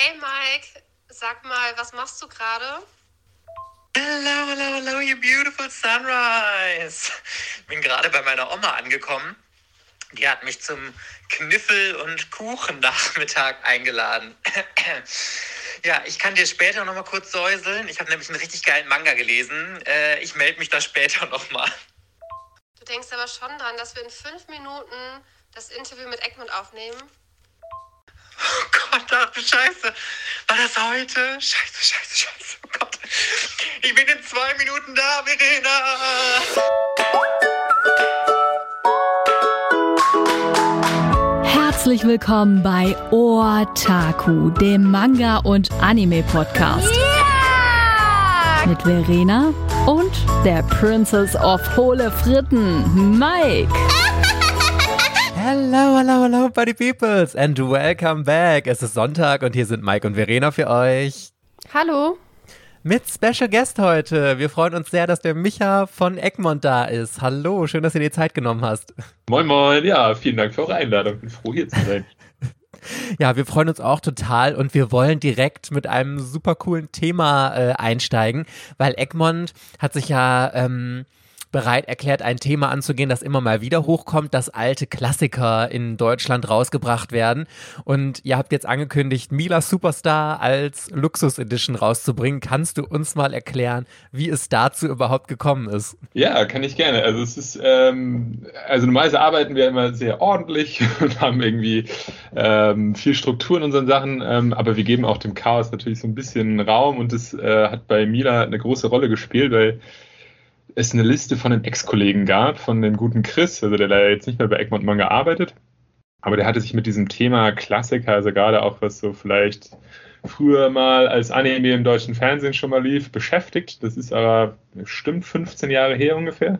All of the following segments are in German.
Hey Mike, sag mal, was machst du gerade? Hello, hello, hello, you beautiful sunrise. Bin gerade bei meiner Oma angekommen. Die hat mich zum Kniffel- und Kuchennachmittag eingeladen. ja, ich kann dir später noch mal kurz säuseln. Ich habe nämlich einen richtig geilen Manga gelesen. Äh, ich melde mich da später noch mal. Du denkst aber schon dran, dass wir in fünf Minuten das Interview mit Egmont aufnehmen? Oh Gott, ach du Scheiße. War das heute? Scheiße, scheiße, scheiße. Oh Gott. Ich bin in zwei Minuten da, Verena. Herzlich willkommen bei Otaku, dem Manga- und Anime-Podcast. Yeah! Mit Verena und der Princess of Hohle Fritten, Mike. Hello, hello, hello, Buddy Peoples and welcome back. Es ist Sonntag und hier sind Mike und Verena für euch. Hallo. Mit Special Guest heute. Wir freuen uns sehr, dass der Micha von Egmont da ist. Hallo, schön, dass du dir die Zeit genommen hast. Moin, moin. Ja, vielen Dank für eure Einladung. Bin froh, hier zu sein. Ja, wir freuen uns auch total und wir wollen direkt mit einem super coolen Thema äh, einsteigen, weil Egmont hat sich ja ähm, bereit erklärt, ein Thema anzugehen, das immer mal wieder hochkommt, dass alte Klassiker in Deutschland rausgebracht werden. Und ihr habt jetzt angekündigt, Mila Superstar als Luxus Edition rauszubringen. Kannst du uns mal erklären, wie es dazu überhaupt gekommen ist? Ja, kann ich gerne. Also es ist, ähm, also normalerweise arbeiten wir immer sehr ordentlich und haben irgendwie ähm, viel Struktur in unseren Sachen, ähm, aber wir geben auch dem Chaos natürlich so ein bisschen Raum und das äh, hat bei Mila eine große Rolle gespielt, weil es eine Liste von einem Ex-Kollegen gab, von dem guten Chris, also der leider jetzt nicht mehr bei Egmont Manga arbeitet. Aber der hatte sich mit diesem Thema Klassiker, also gerade auch was so vielleicht früher mal als Anime im deutschen Fernsehen schon mal lief, beschäftigt. Das ist aber bestimmt 15 Jahre her ungefähr.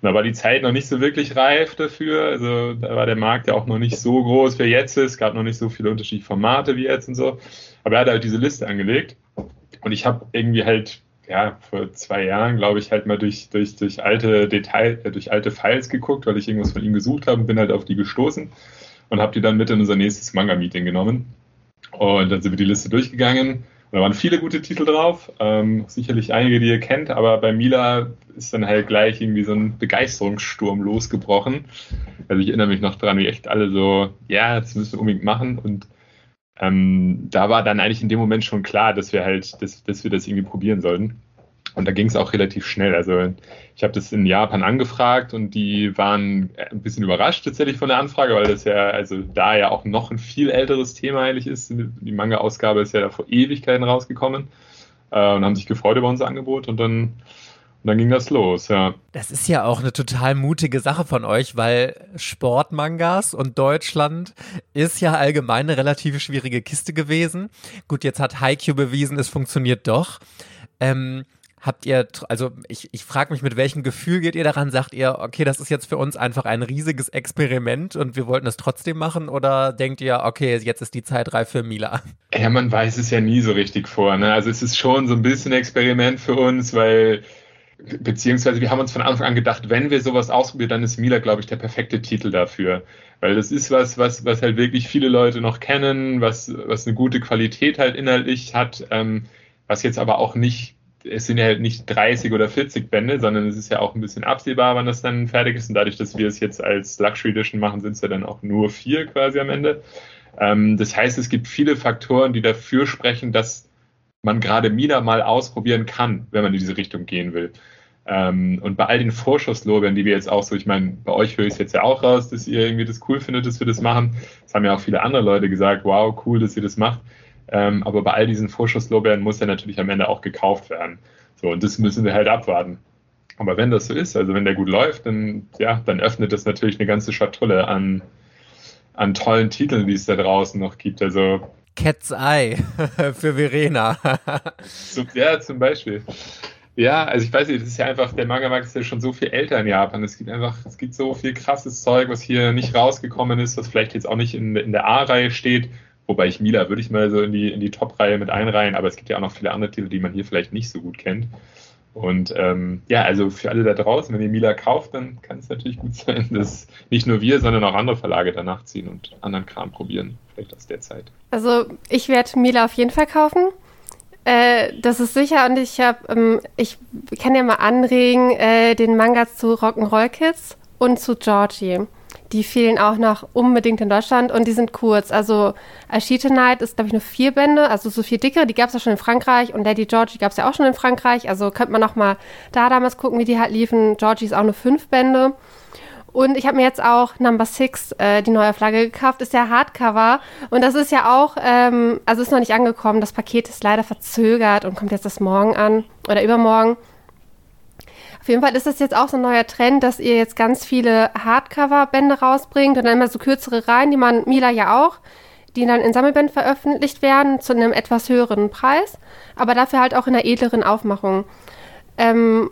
Und da war die Zeit noch nicht so wirklich reif dafür. Also da war der Markt ja auch noch nicht so groß, wie er jetzt ist. Es gab noch nicht so viele unterschiedliche Formate wie jetzt und so. Aber er hat halt diese Liste angelegt. Und ich habe irgendwie halt ja, vor zwei Jahren, glaube ich, halt mal durch, durch, durch alte Detail, äh, durch alte Files geguckt, weil ich irgendwas von ihm gesucht habe, bin halt auf die gestoßen und habe die dann mit in unser nächstes Manga-Meeting genommen. Und dann sind wir die Liste durchgegangen. Und da waren viele gute Titel drauf, ähm, sicherlich einige, die ihr kennt, aber bei Mila ist dann halt gleich irgendwie so ein Begeisterungssturm losgebrochen. Also ich erinnere mich noch daran, wie echt alle so, ja, das müssen wir unbedingt machen. Und ähm, da war dann eigentlich in dem Moment schon klar, dass wir halt, dass, dass wir das irgendwie probieren sollten. Und da ging es auch relativ schnell. Also ich habe das in Japan angefragt und die waren ein bisschen überrascht tatsächlich von der Anfrage, weil das ja, also da ja auch noch ein viel älteres Thema eigentlich ist. Die Manga-Ausgabe ist ja da vor Ewigkeiten rausgekommen äh, und haben sich gefreut über unser Angebot und dann und dann ging das los, ja. Das ist ja auch eine total mutige Sache von euch, weil Sportmangas und Deutschland ist ja allgemein eine relativ schwierige Kiste gewesen. Gut, jetzt hat Haikyuu bewiesen, es funktioniert doch. Ähm, habt ihr, also ich, ich frage mich, mit welchem Gefühl geht ihr daran? Sagt ihr, okay, das ist jetzt für uns einfach ein riesiges Experiment und wir wollten es trotzdem machen? Oder denkt ihr, okay, jetzt ist die Zeit reif für Mila? Ja, man weiß es ja nie so richtig vor. Ne? Also es ist schon so ein bisschen Experiment für uns, weil beziehungsweise wir haben uns von Anfang an gedacht, wenn wir sowas ausprobieren, dann ist Mila, glaube ich, der perfekte Titel dafür. Weil das ist was, was, was halt wirklich viele Leute noch kennen, was, was eine gute Qualität halt inhaltlich hat, ähm, was jetzt aber auch nicht, es sind ja halt nicht 30 oder 40 Bände, sondern es ist ja auch ein bisschen absehbar, wann das dann fertig ist. Und dadurch, dass wir es jetzt als Luxury Edition machen, sind es ja dann auch nur vier quasi am Ende. Ähm, das heißt, es gibt viele Faktoren, die dafür sprechen, dass man gerade Mina mal ausprobieren kann, wenn man in diese Richtung gehen will. Ähm, und bei all den Vorschusslorbeeren, die wir jetzt auch so, ich meine, bei euch höre ich es jetzt ja auch raus, dass ihr irgendwie das cool findet, dass wir das machen. Das haben ja auch viele andere Leute gesagt, wow, cool, dass ihr das macht. Ähm, aber bei all diesen Vorschusslorbeeren muss ja natürlich am Ende auch gekauft werden. So, und das müssen wir halt abwarten. Aber wenn das so ist, also wenn der gut läuft, dann, ja, dann öffnet das natürlich eine ganze Schatulle an, an tollen Titeln, die es da draußen noch gibt. Also Cat's Eye für Verena. ja, zum Beispiel. Ja, also ich weiß nicht, das ist ja einfach, der Manga-Markt ist ja schon so viel älter in Japan. Es gibt einfach, es gibt so viel krasses Zeug, was hier nicht rausgekommen ist, was vielleicht jetzt auch nicht in, in der A-Reihe steht. Wobei ich Mila würde ich mal so in die, in die Top-Reihe mit einreihen, aber es gibt ja auch noch viele andere Titel, die man hier vielleicht nicht so gut kennt. Und ähm, ja, also für alle da draußen, wenn ihr Mila kauft, dann kann es natürlich gut sein, dass nicht nur wir, sondern auch andere Verlage danach ziehen und anderen Kram probieren, vielleicht aus der Zeit. Also ich werde Mila auf jeden Fall kaufen. Äh, das ist sicher und ich habe, ähm, ich kann ja mal anregen, äh, den Manga zu Rock'n'Roll Kids und zu Georgie. Die fehlen auch noch unbedingt in Deutschland und die sind kurz. Also Ashita Night ist, glaube ich, nur vier Bände, also so viel dickere. Die gab es ja schon in Frankreich und Lady Georgie gab es ja auch schon in Frankreich. Also könnte man noch mal da damals gucken, wie die halt liefen. Georgie ist auch nur fünf Bände. Und ich habe mir jetzt auch Number Six, äh, die neue Flagge, gekauft. Ist ja Hardcover. Und das ist ja auch, ähm, also ist noch nicht angekommen. Das Paket ist leider verzögert und kommt jetzt das morgen an oder übermorgen. Auf jeden Fall ist das jetzt auch so ein neuer Trend, dass ihr jetzt ganz viele Hardcover-Bände rausbringt und dann immer so kürzere Reihen, die man, Mila ja auch, die dann in Sammelbänden veröffentlicht werden zu einem etwas höheren Preis, aber dafür halt auch in einer edleren Aufmachung. Ähm,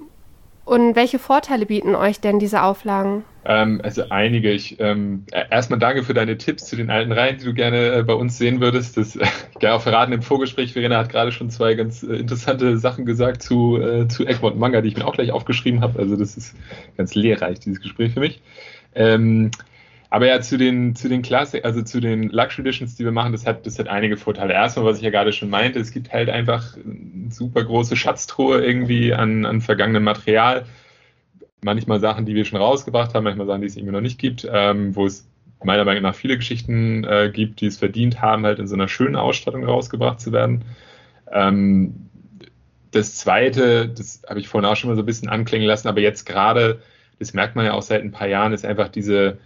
und welche Vorteile bieten euch denn diese Auflagen? Ähm, also einige. Ich, ähm, erstmal danke für deine Tipps zu den alten Reihen, die du gerne äh, bei uns sehen würdest. Das, ich kann auch verraten im Vorgespräch, Verena hat gerade schon zwei ganz äh, interessante Sachen gesagt zu, äh, zu Egmont Manga, die ich mir auch gleich aufgeschrieben habe. Also das ist ganz lehrreich, dieses Gespräch für mich. Ähm, aber ja, zu den, zu den Klassik, also zu den Luxury Editions, die wir machen, das hat, das hat einige Vorteile. Erstmal, was ich ja gerade schon meinte, es gibt halt einfach eine super große Schatztruhe irgendwie an, an vergangenem Material manchmal Sachen, die wir schon rausgebracht haben, manchmal Sachen, die es irgendwie noch nicht gibt, ähm, wo es meiner Meinung nach viele Geschichten äh, gibt, die es verdient haben, halt in so einer schönen Ausstattung rausgebracht zu werden. Ähm, das Zweite, das habe ich vorhin auch schon mal so ein bisschen anklingen lassen, aber jetzt gerade, das merkt man ja auch seit ein paar Jahren, ist einfach diese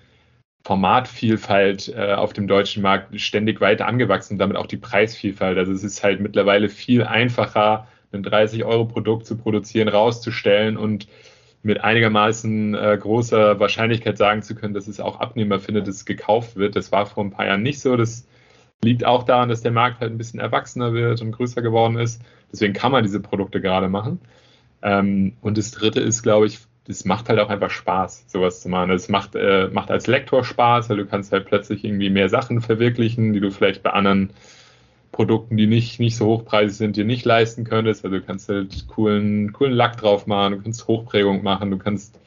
Formatvielfalt äh, auf dem deutschen Markt ständig weiter angewachsen, damit auch die Preisvielfalt. Also es ist halt mittlerweile viel einfacher, ein 30-Euro-Produkt zu produzieren, rauszustellen und mit einigermaßen äh, großer Wahrscheinlichkeit sagen zu können, dass es auch Abnehmer findet, dass es gekauft wird. Das war vor ein paar Jahren nicht so. Das liegt auch daran, dass der Markt halt ein bisschen erwachsener wird und größer geworden ist. Deswegen kann man diese Produkte gerade machen. Ähm, und das Dritte ist, glaube ich, es macht halt auch einfach Spaß, sowas zu machen. Es macht, äh, macht als Lektor Spaß, weil du kannst halt plötzlich irgendwie mehr Sachen verwirklichen, die du vielleicht bei anderen Produkten, die nicht, nicht so hochpreisig sind, dir nicht leisten könntest. Also du kannst halt coolen, coolen Lack drauf machen, du kannst Hochprägung machen, du kannst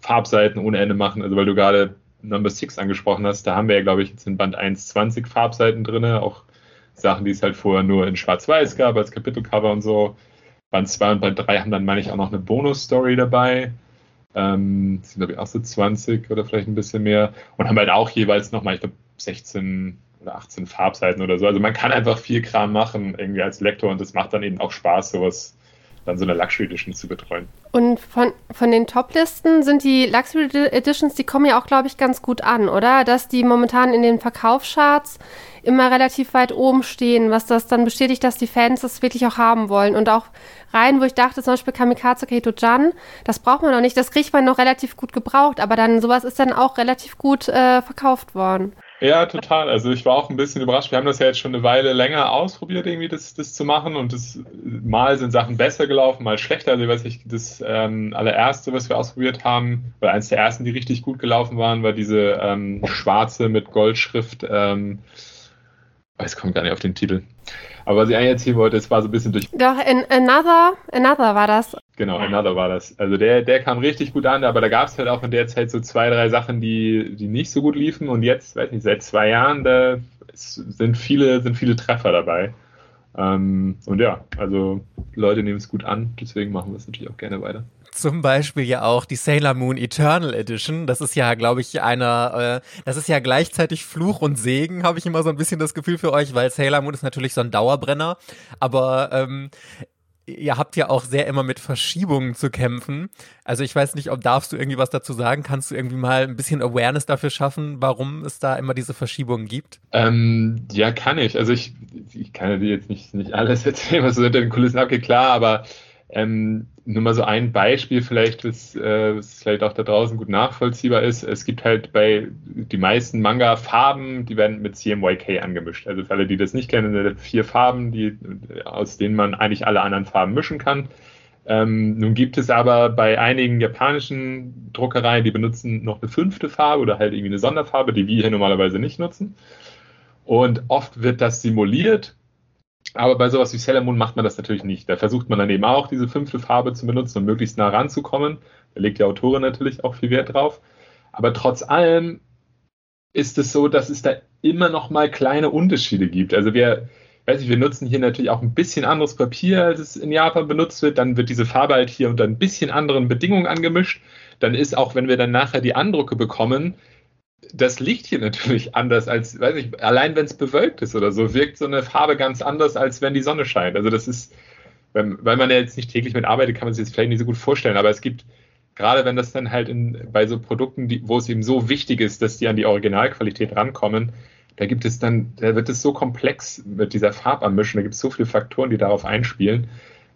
Farbseiten ohne Ende machen. Also weil du gerade Number 6 angesprochen hast, da haben wir ja, glaube ich, jetzt in Band 1 20 Farbseiten drin, auch Sachen, die es halt vorher nur in Schwarz-Weiß gab, als Kapitelcover und so. Band 2 und Band 3 haben dann, meine ich, auch noch eine Bonus-Story dabei. Ähm, sind, glaube ich, auch so 20 oder vielleicht ein bisschen mehr. Und haben halt auch jeweils nochmal, ich glaube, 16 oder 18 Farbseiten oder so. Also man kann einfach viel Kram machen irgendwie als Lektor und es macht dann eben auch Spaß, sowas dann so eine Luxury Edition zu betreuen. Und von, von den Top-Listen sind die Luxury Editions, die kommen ja auch, glaube ich, ganz gut an, oder? Dass die momentan in den Verkaufscharts immer relativ weit oben stehen, was das dann bestätigt, dass die Fans das wirklich auch haben wollen. Und auch rein, wo ich dachte, zum Beispiel Kamikaze Keito Jan, das braucht man noch nicht, das kriegt man noch relativ gut gebraucht, aber dann sowas ist dann auch relativ gut äh, verkauft worden. Ja, total. Also ich war auch ein bisschen überrascht. Wir haben das ja jetzt schon eine Weile länger ausprobiert, irgendwie das, das zu machen. Und das, mal sind Sachen besser gelaufen, mal schlechter. Also was ich das ähm, allererste, was wir ausprobiert haben, oder eines der ersten, die richtig gut gelaufen waren, war diese ähm, schwarze mit Goldschrift. Ähm, weiß, kommt gar nicht auf den Titel. Aber was ich eigentlich erzählen wollte, es war so ein bisschen durch. Doch, in Another, Another war das. Genau, Another war das. Also der, der kam richtig gut an, aber da gab es halt auch in der Zeit so zwei, drei Sachen, die, die nicht so gut liefen. Und jetzt, weiß nicht, seit zwei Jahren, da sind viele, sind viele Treffer dabei. Ähm, und ja, also Leute nehmen es gut an, deswegen machen wir es natürlich auch gerne weiter zum Beispiel ja auch die Sailor Moon Eternal Edition. Das ist ja, glaube ich, einer, äh, das ist ja gleichzeitig Fluch und Segen, habe ich immer so ein bisschen das Gefühl für euch, weil Sailor Moon ist natürlich so ein Dauerbrenner, aber ähm, ihr habt ja auch sehr immer mit Verschiebungen zu kämpfen. Also ich weiß nicht, ob darfst du irgendwie was dazu sagen? Kannst du irgendwie mal ein bisschen Awareness dafür schaffen, warum es da immer diese Verschiebungen gibt? Ähm, ja, kann ich. Also ich, ich kann dir jetzt nicht, nicht alles erzählen, was so hinter den Kulissen abgeht, klar, aber ähm, nur mal so ein Beispiel vielleicht, was, äh, was vielleicht auch da draußen gut nachvollziehbar ist. Es gibt halt bei die meisten Manga-Farben, die werden mit CMYK angemischt. Also für alle, die das nicht kennen, sind vier Farben, die, aus denen man eigentlich alle anderen Farben mischen kann. Ähm, nun gibt es aber bei einigen japanischen Druckereien, die benutzen noch eine fünfte Farbe oder halt irgendwie eine Sonderfarbe, die wir hier normalerweise nicht nutzen. Und oft wird das simuliert Aber bei sowas wie Sailor Moon macht man das natürlich nicht. Da versucht man dann eben auch, diese fünfte Farbe zu benutzen und möglichst nah ranzukommen. Da legt die Autorin natürlich auch viel Wert drauf. Aber trotz allem ist es so, dass es da immer noch mal kleine Unterschiede gibt. Also wir, weiß ich, wir nutzen hier natürlich auch ein bisschen anderes Papier, als es in Japan benutzt wird. Dann wird diese Farbe halt hier unter ein bisschen anderen Bedingungen angemischt. Dann ist auch, wenn wir dann nachher die Andrucke bekommen, das Licht hier natürlich anders als, weiß ich, allein wenn es bewölkt ist oder so, wirkt so eine Farbe ganz anders, als wenn die Sonne scheint. Also das ist, weil man ja jetzt nicht täglich mit arbeitet, kann man sich das vielleicht nicht so gut vorstellen, aber es gibt, gerade wenn das dann halt in, bei so Produkten, die, wo es eben so wichtig ist, dass die an die Originalqualität rankommen, da gibt es dann, da wird es so komplex mit dieser Farbanmischung, da gibt es so viele Faktoren, die darauf einspielen,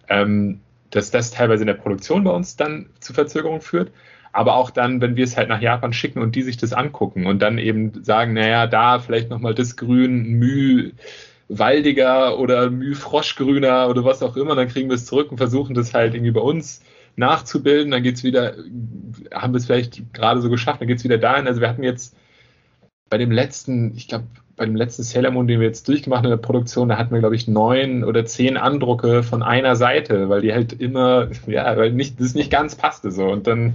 ähm, dass das teilweise in der Produktion bei uns dann zu Verzögerungen führt aber auch dann, wenn wir es halt nach Japan schicken und die sich das angucken und dann eben sagen, naja, da vielleicht nochmal das Grün, Müh waldiger oder Müh froschgrüner oder was auch immer, dann kriegen wir es zurück und versuchen das halt irgendwie bei uns nachzubilden, dann geht es wieder, haben wir es vielleicht gerade so geschafft, dann geht es wieder dahin. Also wir hatten jetzt bei dem letzten, ich glaube, bei dem letzten Sailor Moon, den wir jetzt durchgemacht haben in der Produktion, da hatten wir, glaube ich, neun oder zehn Andrucke von einer Seite, weil die halt immer, ja, weil nicht, das nicht ganz passte so. Und dann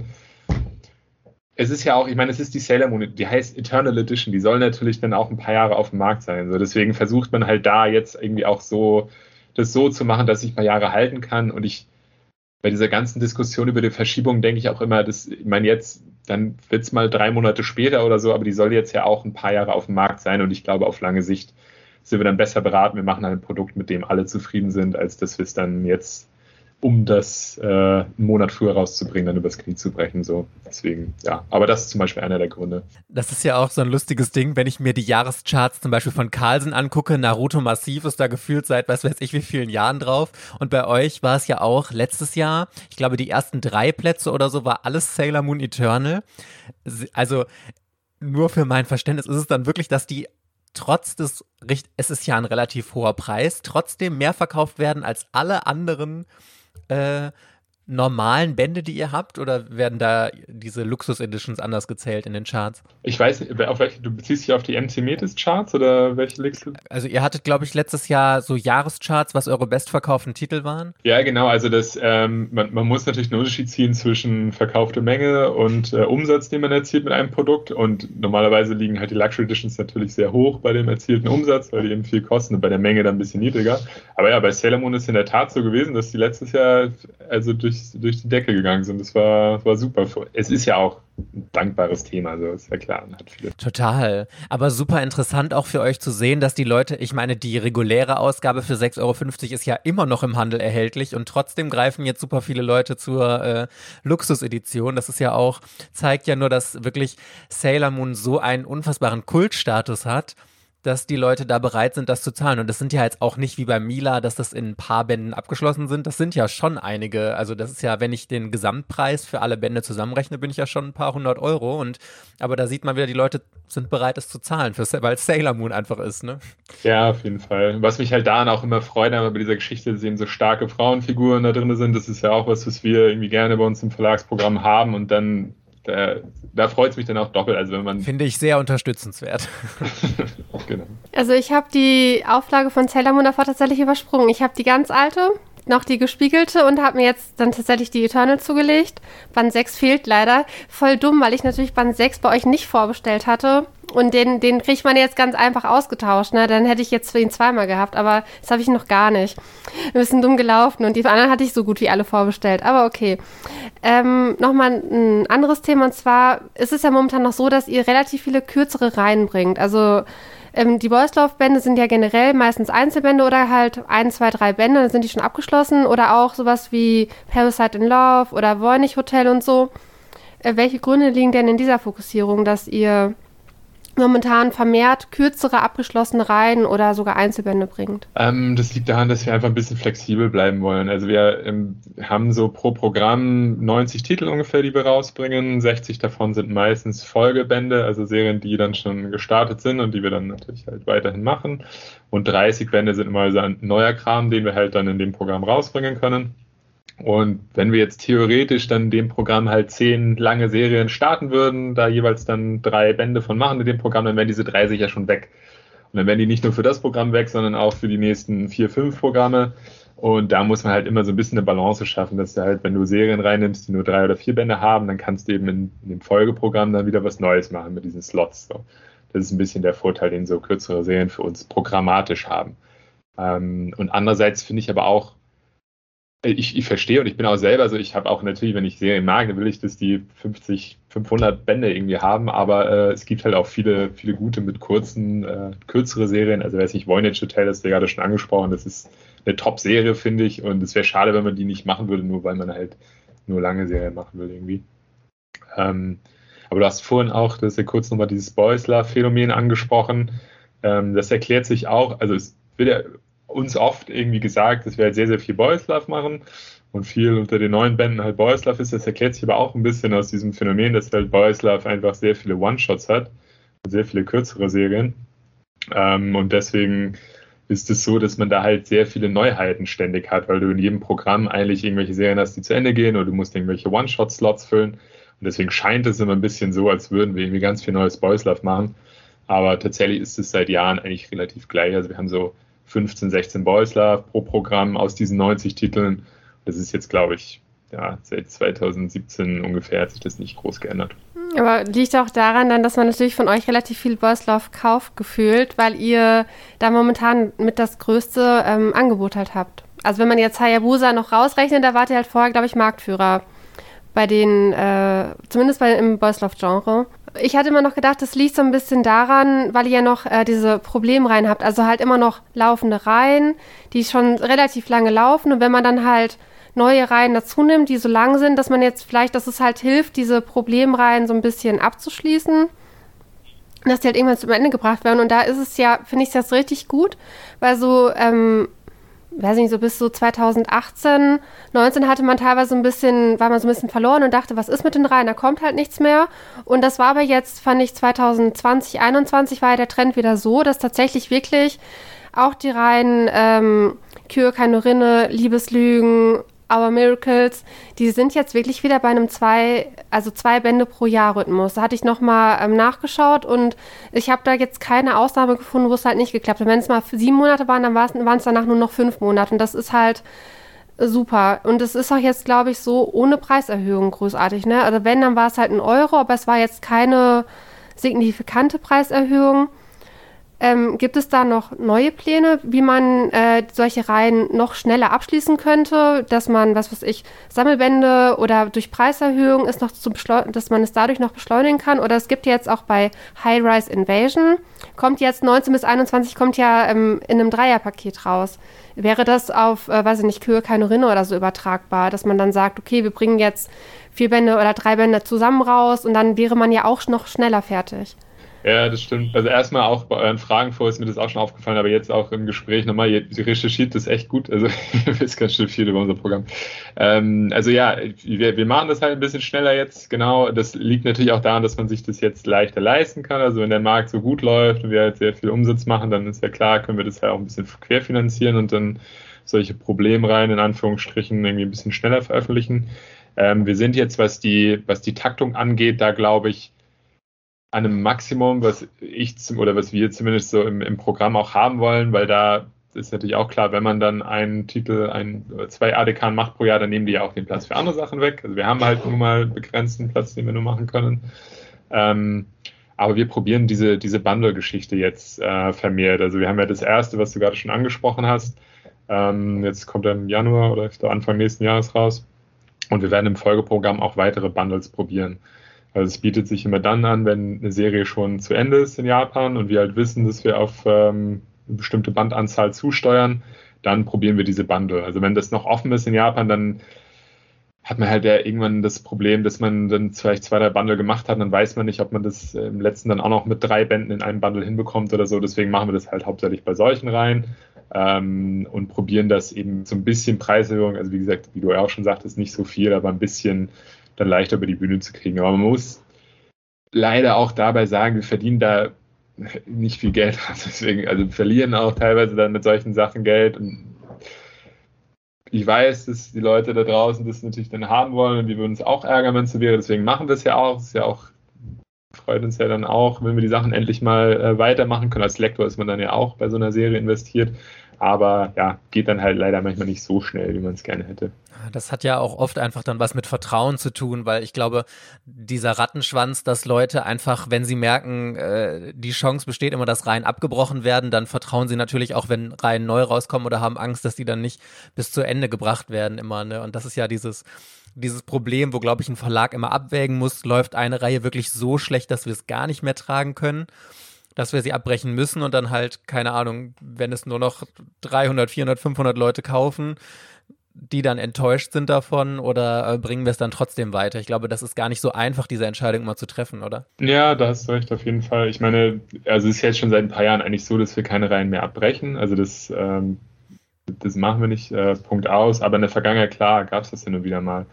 es ist ja auch, ich meine, es ist die Sailor Moon, die heißt Eternal Edition, die soll natürlich dann auch ein paar Jahre auf dem Markt sein. So, deswegen versucht man halt da jetzt irgendwie auch so, das so zu machen, dass ich ein paar Jahre halten kann. Und ich, bei dieser ganzen Diskussion über die Verschiebung denke ich auch immer, dass, ich meine, jetzt, dann wird es mal drei Monate später oder so, aber die soll jetzt ja auch ein paar Jahre auf dem Markt sein. Und ich glaube, auf lange Sicht sind wir dann besser beraten. Wir machen ein Produkt, mit dem alle zufrieden sind, als dass wir es dann jetzt um das äh, einen Monat früher rauszubringen, dann übers Knie zu brechen. So. Deswegen, ja. Aber das ist zum Beispiel einer der Gründe. Das ist ja auch so ein lustiges Ding, wenn ich mir die Jahrescharts zum Beispiel von Carlsen angucke. Naruto Massiv ist da gefühlt seit was weiß ich wie vielen Jahren drauf. Und bei euch war es ja auch letztes Jahr, ich glaube, die ersten drei Plätze oder so war alles Sailor Moon Eternal. Also nur für mein Verständnis ist es dann wirklich, dass die trotz des, es ist ja ein relativ hoher Preis, trotzdem mehr verkauft werden als alle anderen äh, normalen Bände, die ihr habt, oder werden da diese Luxus-Editions anders gezählt in den Charts? Ich weiß nicht, auf welche, du beziehst dich auf die MC Metis Charts oder welche legst du? Also ihr hattet, glaube ich, letztes Jahr so Jahrescharts, was eure bestverkauften Titel waren? Ja, genau, also das, ähm, man, man, muss natürlich einen Unterschied ziehen zwischen verkaufte Menge und äh, Umsatz, den man erzielt mit einem Produkt und normalerweise liegen halt die Luxury Editions natürlich sehr hoch bei dem erzielten Umsatz, weil die eben viel kosten und bei der Menge dann ein bisschen niedriger. Aber ja, bei Sailor Moon ist in der Tat so gewesen, dass die letztes Jahr also durch durch, durch die Decke gegangen sind. Das war, war super. Es ist ja auch ein dankbares Thema, also ist ja klar. Hat viele. Total. Aber super interessant auch für euch zu sehen, dass die Leute, ich meine, die reguläre Ausgabe für 6,50 Euro ist ja immer noch im Handel erhältlich und trotzdem greifen jetzt super viele Leute zur äh, Luxusedition. Das ist ja auch, zeigt ja nur, dass wirklich Sailor Moon so einen unfassbaren Kultstatus hat dass die Leute da bereit sind, das zu zahlen. Und das sind ja jetzt auch nicht wie bei Mila, dass das in ein paar Bänden abgeschlossen sind. Das sind ja schon einige. Also das ist ja, wenn ich den Gesamtpreis für alle Bände zusammenrechne, bin ich ja schon ein paar hundert Euro. Und aber da sieht man wieder, die Leute sind bereit, es zu zahlen, weil Sailor Moon einfach ist, ne? Ja, auf jeden Fall. Was mich halt daran auch immer freut, aber bei dieser Geschichte sehen so starke Frauenfiguren da drin sind. Das ist ja auch was, was wir irgendwie gerne bei uns im Verlagsprogramm haben und dann da, da freut es mich dann auch doppelt. Also wenn man Finde ich sehr unterstützenswert. genau. Also ich habe die Auflage von Sailor Moon davor tatsächlich übersprungen. Ich habe die ganz alte, noch die gespiegelte und habe mir jetzt dann tatsächlich die Eternal zugelegt. Band 6 fehlt leider. Voll dumm, weil ich natürlich Band 6 bei euch nicht vorbestellt hatte. Und den, den kriegt man jetzt ganz einfach ausgetauscht. Ne? Dann hätte ich jetzt ihn zweimal gehabt, aber das habe ich noch gar nicht. Ein bisschen dumm gelaufen und die anderen hatte ich so gut wie alle vorbestellt. Aber okay. Ähm, Nochmal ein anderes Thema und zwar ist es ja momentan noch so, dass ihr relativ viele kürzere Reihen bringt. Also ähm, die Boyslauf-Bände sind ja generell meistens Einzelbände oder halt ein, zwei, drei Bände, dann sind die schon abgeschlossen. Oder auch sowas wie Parasite in Love oder Voynich Hotel und so. Äh, welche Gründe liegen denn in dieser Fokussierung, dass ihr momentan vermehrt kürzere abgeschlossene Reihen oder sogar Einzelbände bringt? Ähm, das liegt daran, dass wir einfach ein bisschen flexibel bleiben wollen. Also wir ähm, haben so pro Programm 90 Titel ungefähr, die wir rausbringen. 60 davon sind meistens Folgebände, also Serien, die dann schon gestartet sind und die wir dann natürlich halt weiterhin machen. Und 30 Bände sind immer so ein neuer Kram, den wir halt dann in dem Programm rausbringen können. Und wenn wir jetzt theoretisch dann in dem Programm halt zehn lange Serien starten würden, da jeweils dann drei Bände von machen in dem Programm, dann wären diese drei sicher schon weg. Und dann werden die nicht nur für das Programm weg, sondern auch für die nächsten vier, fünf Programme. Und da muss man halt immer so ein bisschen eine Balance schaffen, dass du halt, wenn du Serien reinnimmst, die nur drei oder vier Bände haben, dann kannst du eben in, in dem Folgeprogramm dann wieder was Neues machen mit diesen Slots. So. Das ist ein bisschen der Vorteil, den so kürzere Serien für uns programmatisch haben. Ähm, und andererseits finde ich aber auch, ich, ich verstehe und ich bin auch selber, also ich habe auch natürlich, wenn ich Serien mag, dann will ich, dass die 50, 500 Bände irgendwie haben, aber äh, es gibt halt auch viele, viele gute mit kurzen, äh, kürzere Serien. Also weiß nicht, Voynich Hotel, das ist ja gerade schon angesprochen, das ist eine Top-Serie, finde ich, und es wäre schade, wenn man die nicht machen würde, nur weil man halt nur lange Serien machen will irgendwie. Ähm, aber du hast vorhin auch, das ist ja kurz nochmal dieses Boys Love-Phänomen angesprochen. Ähm, das erklärt sich auch, also es wird ja uns oft irgendwie gesagt, dass wir halt sehr, sehr viel Boys Love machen und viel unter den neuen Bänden halt Boys Love ist. Das erklärt sich aber auch ein bisschen aus diesem Phänomen, dass halt Boys Love einfach sehr viele One-Shots hat und sehr viele kürzere Serien. Ähm, und deswegen ist es so, dass man da halt sehr viele Neuheiten ständig hat, weil du in jedem Programm eigentlich irgendwelche Serien hast, die zu Ende gehen oder du musst irgendwelche One-Shot-Slots füllen. Und deswegen scheint es immer ein bisschen so, als würden wir irgendwie ganz viel neues Boys Love machen. Aber tatsächlich ist es seit Jahren eigentlich relativ gleich. Also wir haben so 15, 16 Boys Love pro Programm aus diesen 90 Titeln. Das ist jetzt, glaube ich, ja, seit 2017 ungefähr hat sich das nicht groß geändert. Aber liegt auch daran dann, dass man natürlich von euch relativ viel Love kauft, gefühlt, weil ihr da momentan mit das größte ähm, Angebot halt habt. Also wenn man jetzt Hayabusa noch rausrechnet, da wart ihr halt vorher, glaube ich, Marktführer bei den, äh, zumindest bei, im Boys Love Genre. Ich hatte immer noch gedacht, das liegt so ein bisschen daran, weil ihr ja noch äh, diese Problemreihen habt. Also halt immer noch laufende Reihen, die schon relativ lange laufen. Und wenn man dann halt neue Reihen dazu nimmt, die so lang sind, dass man jetzt vielleicht, dass es halt hilft, diese Problemreihen so ein bisschen abzuschließen, dass die halt irgendwann zum Ende gebracht werden. Und da ist es ja, finde ich das richtig gut, weil so, ähm, weiß nicht, so bis so 2018, 19 hatte man teilweise ein bisschen, war man so ein bisschen verloren und dachte, was ist mit den Reihen? Da kommt halt nichts mehr. Und das war aber jetzt, fand ich, 2020, 21 war ja der Trend wieder so, dass tatsächlich wirklich auch die Reihen ähm, Kür, keine Rinne, Liebeslügen, Our Miracles, die sind jetzt wirklich wieder bei einem zwei, also zwei Bände pro Jahr Rhythmus. Da hatte ich nochmal ähm, nachgeschaut und ich habe da jetzt keine Ausnahme gefunden, wo es halt nicht geklappt hat. Wenn es mal sieben Monate waren, dann waren es danach nur noch fünf Monate und das ist halt super. Und es ist auch jetzt, glaube ich, so ohne Preiserhöhung großartig. Ne? Also wenn, dann war es halt ein Euro, aber es war jetzt keine signifikante Preiserhöhung. Ähm, gibt es da noch neue Pläne, wie man äh, solche Reihen noch schneller abschließen könnte, dass man, was weiß ich, Sammelbände oder durch Preiserhöhung ist noch zu dass man es dadurch noch beschleunigen kann? Oder es gibt jetzt auch bei High Rise Invasion, kommt jetzt 19 bis 21, kommt ja ähm, in einem Dreierpaket raus. Wäre das auf, äh, weiß ich nicht, Kühe, keine Rinne oder so übertragbar, dass man dann sagt, okay, wir bringen jetzt vier Bände oder drei Bände zusammen raus und dann wäre man ja auch noch schneller fertig? Ja, das stimmt. Also erstmal auch bei euren Fragen vor ist mir das auch schon aufgefallen, aber jetzt auch im Gespräch nochmal, ihr recherchiert das echt gut. Also ihr wisst ganz schön viel über unser Programm. Ähm, also ja, wir, wir machen das halt ein bisschen schneller jetzt, genau. Das liegt natürlich auch daran, dass man sich das jetzt leichter leisten kann. Also wenn der Markt so gut läuft und wir halt sehr viel Umsatz machen, dann ist ja klar, können wir das halt auch ein bisschen querfinanzieren und dann solche Problemreihen in Anführungsstrichen irgendwie ein bisschen schneller veröffentlichen. Ähm, wir sind jetzt, was die, was die Taktung angeht, da glaube ich, an einem Maximum, was ich oder was wir zumindest so im, im Programm auch haben wollen, weil da ist natürlich auch klar, wenn man dann einen Titel, ein, zwei ADK macht pro Jahr, dann nehmen die ja auch den Platz für andere Sachen weg. Also wir haben halt nun mal begrenzten Platz, den wir nur machen können. Ähm, aber wir probieren diese, diese Bundle-Geschichte jetzt äh, vermehrt. Also wir haben ja das erste, was du gerade schon angesprochen hast. Ähm, jetzt kommt er im Januar oder Anfang nächsten Jahres raus. Und wir werden im Folgeprogramm auch weitere Bundles probieren. Also es bietet sich immer dann an, wenn eine Serie schon zu Ende ist in Japan und wir halt wissen, dass wir auf ähm, eine bestimmte Bandanzahl zusteuern, dann probieren wir diese Bundle. Also wenn das noch offen ist in Japan, dann hat man halt ja irgendwann das Problem, dass man dann vielleicht zwei, drei Bundle gemacht hat, dann weiß man nicht, ob man das im letzten dann auch noch mit drei Bänden in einem Bundle hinbekommt oder so. Deswegen machen wir das halt hauptsächlich bei solchen rein ähm, und probieren das eben so ein bisschen Preiserhöhung, also wie gesagt, wie du auch schon sagtest, nicht so viel, aber ein bisschen dann leichter über die Bühne zu kriegen. Aber man muss leider auch dabei sagen, wir verdienen da nicht viel Geld. Deswegen, also verlieren auch teilweise dann mit solchen Sachen Geld. Und ich weiß, dass die Leute da draußen das natürlich dann haben wollen und wir würden uns auch ärgern, wenn es so wäre. Deswegen machen wir es ja auch. Es ist ja auch freut uns ja dann auch, wenn wir die Sachen endlich mal äh, weitermachen können. Als Lektor ist man dann ja auch bei so einer Serie investiert. Aber ja, geht dann halt leider manchmal nicht so schnell, wie man es gerne hätte. Das hat ja auch oft einfach dann was mit Vertrauen zu tun, weil ich glaube, dieser Rattenschwanz, dass Leute einfach, wenn sie merken, äh, die Chance besteht immer, dass Reihen abgebrochen werden, dann vertrauen sie natürlich auch, wenn Reihen neu rauskommen oder haben Angst, dass die dann nicht bis zu Ende gebracht werden immer. Ne? Und das ist ja dieses dieses Problem, wo, glaube ich, ein Verlag immer abwägen muss, läuft eine Reihe wirklich so schlecht, dass wir es gar nicht mehr tragen können dass wir sie abbrechen müssen und dann halt, keine Ahnung, wenn es nur noch 300, 400, 500 Leute kaufen, die dann enttäuscht sind davon oder äh, bringen wir es dann trotzdem weiter? Ich glaube, das ist gar nicht so einfach, diese Entscheidung mal zu treffen, oder? Ja, da hast du recht, auf jeden Fall. Ich meine, also es ist jetzt schon seit ein paar Jahren eigentlich so, dass wir keine Reihen mehr abbrechen. Also das, ähm, das machen wir nicht, äh, Punkt aus. Aber in der Vergangenheit, klar, gab es das hin und wieder mal.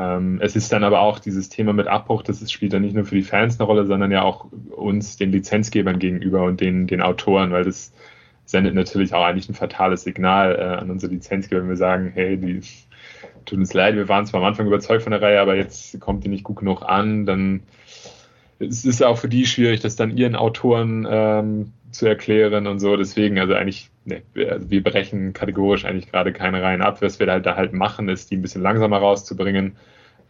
Ähm, es ist dann aber auch dieses Thema mit Abbruch, das spielt dann nicht nur für die Fans eine Rolle, sondern ja auch uns, den Lizenzgebern gegenüber und den, den Autoren, weil das sendet natürlich auch eigentlich ein fatales Signal äh, an unsere Lizenzgeber, wenn wir sagen, hey, die tut uns leid, wir waren zwar am Anfang überzeugt von der Reihe, aber jetzt kommt die nicht gut genug an, dann es ist auch für die schwierig, das dann ihren Autoren ähm, zu erklären und so. Deswegen, also eigentlich, ne, wir, wir brechen kategorisch eigentlich gerade keine Reihen ab. Was wir halt da halt machen, ist, die ein bisschen langsamer rauszubringen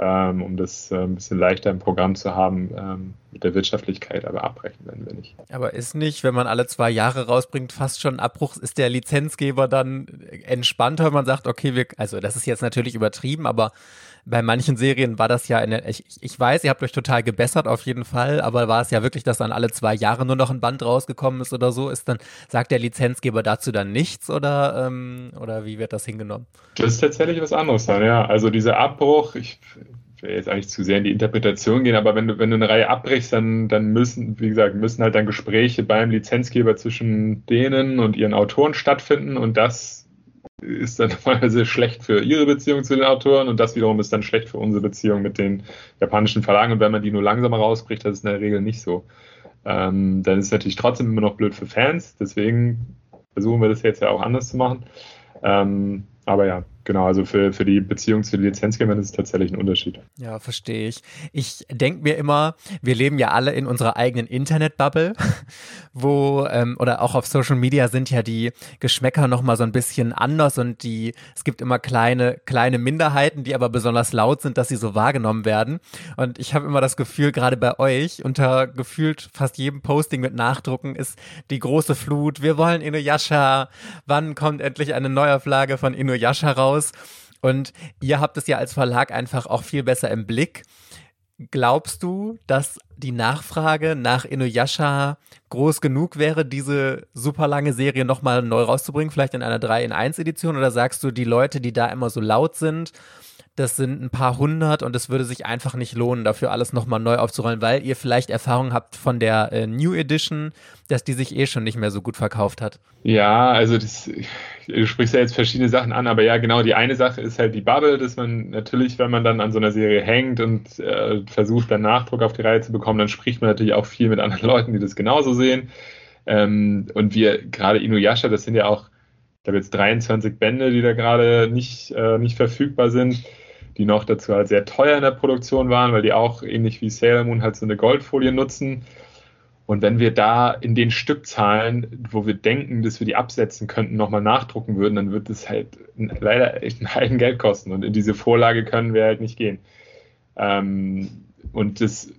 ähm, um das äh, ein bisschen leichter im Programm zu haben ähm, mit der Wirtschaftlichkeit, aber abbrechen werden wir nicht. Aber ist nicht, wenn man alle zwei Jahre rausbringt, fast schon Abbruch, ist der Lizenzgeber dann entspannter, wenn man sagt, okay, wir, also das ist jetzt natürlich übertrieben, aber bei manchen Serien war das ja, eine, ich, ich weiß, ihr habt euch total gebessert auf jeden Fall, aber war es ja wirklich, dass dann alle zwei Jahre nur noch ein Band rausgekommen ist oder so, ist dann, sagt der Lizenzgeber dazu dann nichts oder, ähm, oder wie wird das hingenommen? Das ist tatsächlich was anderes dann, ja. Also dieser Abbruch, ich will jetzt eigentlich zu sehr in die Interpretation gehen, aber wenn du, wenn du eine Reihe abbrichst, dann, dann müssen, wie gesagt, müssen halt dann Gespräche beim Lizenzgeber zwischen denen und ihren Autoren stattfinden und das ist dann teilweise schlecht für ihre Beziehung zu den Autoren und das wiederum ist dann schlecht für unsere Beziehung mit den japanischen Verlagen. Und wenn man die nur langsamer rausbricht, das ist in der Regel nicht so. Ähm, dann ist es natürlich trotzdem immer noch blöd für Fans. Deswegen versuchen wir das jetzt ja auch anders zu machen. Ähm, aber ja, Genau, also für, für die Beziehung zu den Lizenzgebern ist es tatsächlich ein Unterschied. Ja, verstehe ich. Ich denke mir immer, wir leben ja alle in unserer eigenen Internet-Bubble, wo, ähm, oder auch auf Social Media sind ja die Geschmäcker nochmal so ein bisschen anders und die, es gibt immer kleine, kleine Minderheiten, die aber besonders laut sind, dass sie so wahrgenommen werden. Und ich habe immer das Gefühl, gerade bei euch, unter gefühlt fast jedem Posting mit Nachdrucken ist die große Flut, wir wollen Inuyasha, wann kommt endlich eine Neuauflage von Inuyasha raus? Raus. Und ihr habt es ja als Verlag einfach auch viel besser im Blick. Glaubst du, dass die Nachfrage nach Inuyasha groß genug wäre, diese super lange Serie nochmal neu rauszubringen, vielleicht in einer 3 in 1 Edition? Oder sagst du, die Leute, die da immer so laut sind, das sind ein paar hundert und es würde sich einfach nicht lohnen, dafür alles nochmal neu aufzurollen, weil ihr vielleicht Erfahrung habt von der äh, New Edition, dass die sich eh schon nicht mehr so gut verkauft hat. Ja, also das, du sprichst ja jetzt verschiedene Sachen an, aber ja, genau, die eine Sache ist halt die Bubble, dass man natürlich, wenn man dann an so einer Serie hängt und äh, versucht, dann Nachdruck auf die Reihe zu bekommen, dann spricht man natürlich auch viel mit anderen Leuten, die das genauso sehen. Ähm, und wir, gerade Inuyasha, das sind ja auch, ich habe jetzt 23 Bände, die da gerade nicht, äh, nicht verfügbar sind die noch dazu halt sehr teuer in der Produktion waren, weil die auch ähnlich wie Sailor Moon halt so eine Goldfolie nutzen. Und wenn wir da in den Stückzahlen, wo wir denken, dass wir die absetzen könnten, nochmal nachdrucken würden, dann wird es halt leider echt ein Heiden Geld kosten. Und in diese Vorlage können wir halt nicht gehen. Ähm, und das,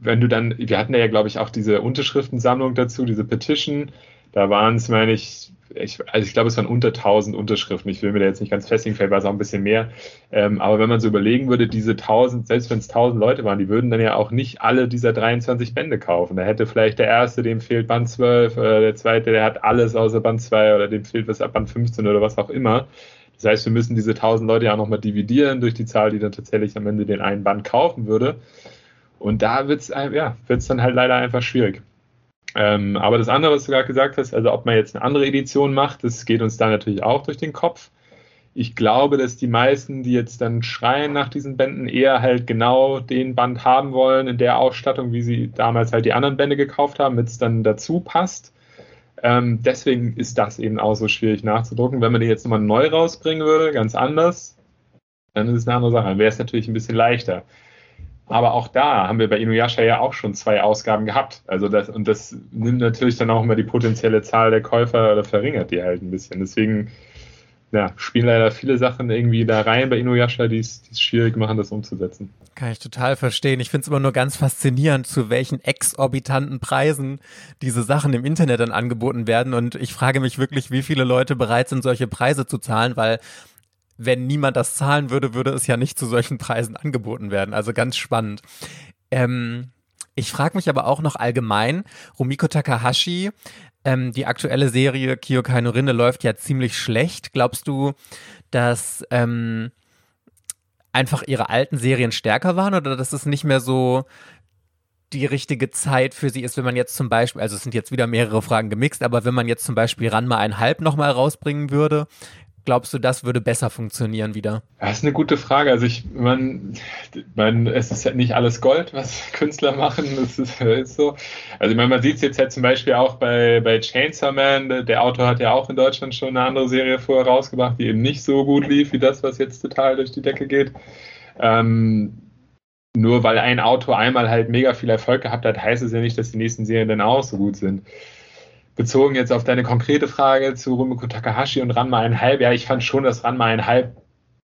wenn du dann, wir hatten ja, glaube ich, auch diese Unterschriftensammlung dazu, diese Petition, da waren es, meine ich, ich, also ich glaube, es waren unter 1000 Unterschriften. Ich will mir da jetzt nicht ganz festlegen, vielleicht war es auch ein bisschen mehr. Ähm, aber wenn man so überlegen würde, diese 1000, selbst wenn es 1000 Leute waren, die würden dann ja auch nicht alle dieser 23 Bände kaufen. Da hätte vielleicht der erste, dem fehlt Band 12, oder der zweite, der hat alles außer Band 2 oder dem fehlt was ab Band 15 oder was auch immer. Das heißt, wir müssen diese 1000 Leute ja auch nochmal dividieren durch die Zahl, die dann tatsächlich am Ende den einen Band kaufen würde. Und da wird es ja, wird's dann halt leider einfach schwierig. Ähm, aber das andere, was du gerade gesagt hast, also ob man jetzt eine andere Edition macht, das geht uns da natürlich auch durch den Kopf. Ich glaube, dass die meisten, die jetzt dann schreien nach diesen Bänden, eher halt genau den Band haben wollen in der Ausstattung, wie sie damals halt die anderen Bände gekauft haben, damit es dann dazu passt. Ähm, deswegen ist das eben auch so schwierig nachzudrucken. Wenn man die jetzt nochmal neu rausbringen würde, ganz anders, dann ist es eine andere Sache. Dann wäre es natürlich ein bisschen leichter. Aber auch da haben wir bei Inuyasha ja auch schon zwei Ausgaben gehabt. Also das, und das nimmt natürlich dann auch immer die potenzielle Zahl der Käufer oder verringert die halt ein bisschen. Deswegen ja, spielen leider viele Sachen irgendwie da rein bei Inuyasha, die es schwierig machen, das umzusetzen. Kann ich total verstehen. Ich finde es immer nur ganz faszinierend, zu welchen exorbitanten Preisen diese Sachen im Internet dann angeboten werden. Und ich frage mich wirklich, wie viele Leute bereit sind, solche Preise zu zahlen, weil wenn niemand das zahlen würde, würde es ja nicht zu solchen Preisen angeboten werden. Also ganz spannend. Ähm, ich frage mich aber auch noch allgemein, Rumiko Takahashi ähm, die aktuelle Serie Kyokai no Rinne läuft ja ziemlich schlecht. Glaubst du, dass ähm, einfach ihre alten Serien stärker waren oder dass es nicht mehr so die richtige Zeit für sie ist, wenn man jetzt zum Beispiel, also es sind jetzt wieder mehrere Fragen gemixt, aber wenn man jetzt zum Beispiel Ranma einhalb nochmal rausbringen würde, Glaubst du, das würde besser funktionieren wieder? Das ist eine gute Frage. Also ich, man, man es ist ja nicht alles Gold, was Künstler machen. Das ist, ist so. Also meine, man sieht es jetzt halt zum Beispiel auch bei, bei Chainsaw Man. Der Autor hat ja auch in Deutschland schon eine andere Serie vorher rausgebracht, die eben nicht so gut lief wie das, was jetzt total durch die Decke geht. Ähm, nur weil ein Autor einmal halt mega viel Erfolg gehabt hat, heißt es ja nicht, dass die nächsten Serien dann auch so gut sind bezogen jetzt auf deine konkrete Frage zu Rumiko Takahashi und Ranma einhalb, ja, ich fand schon, dass Ranma einhalb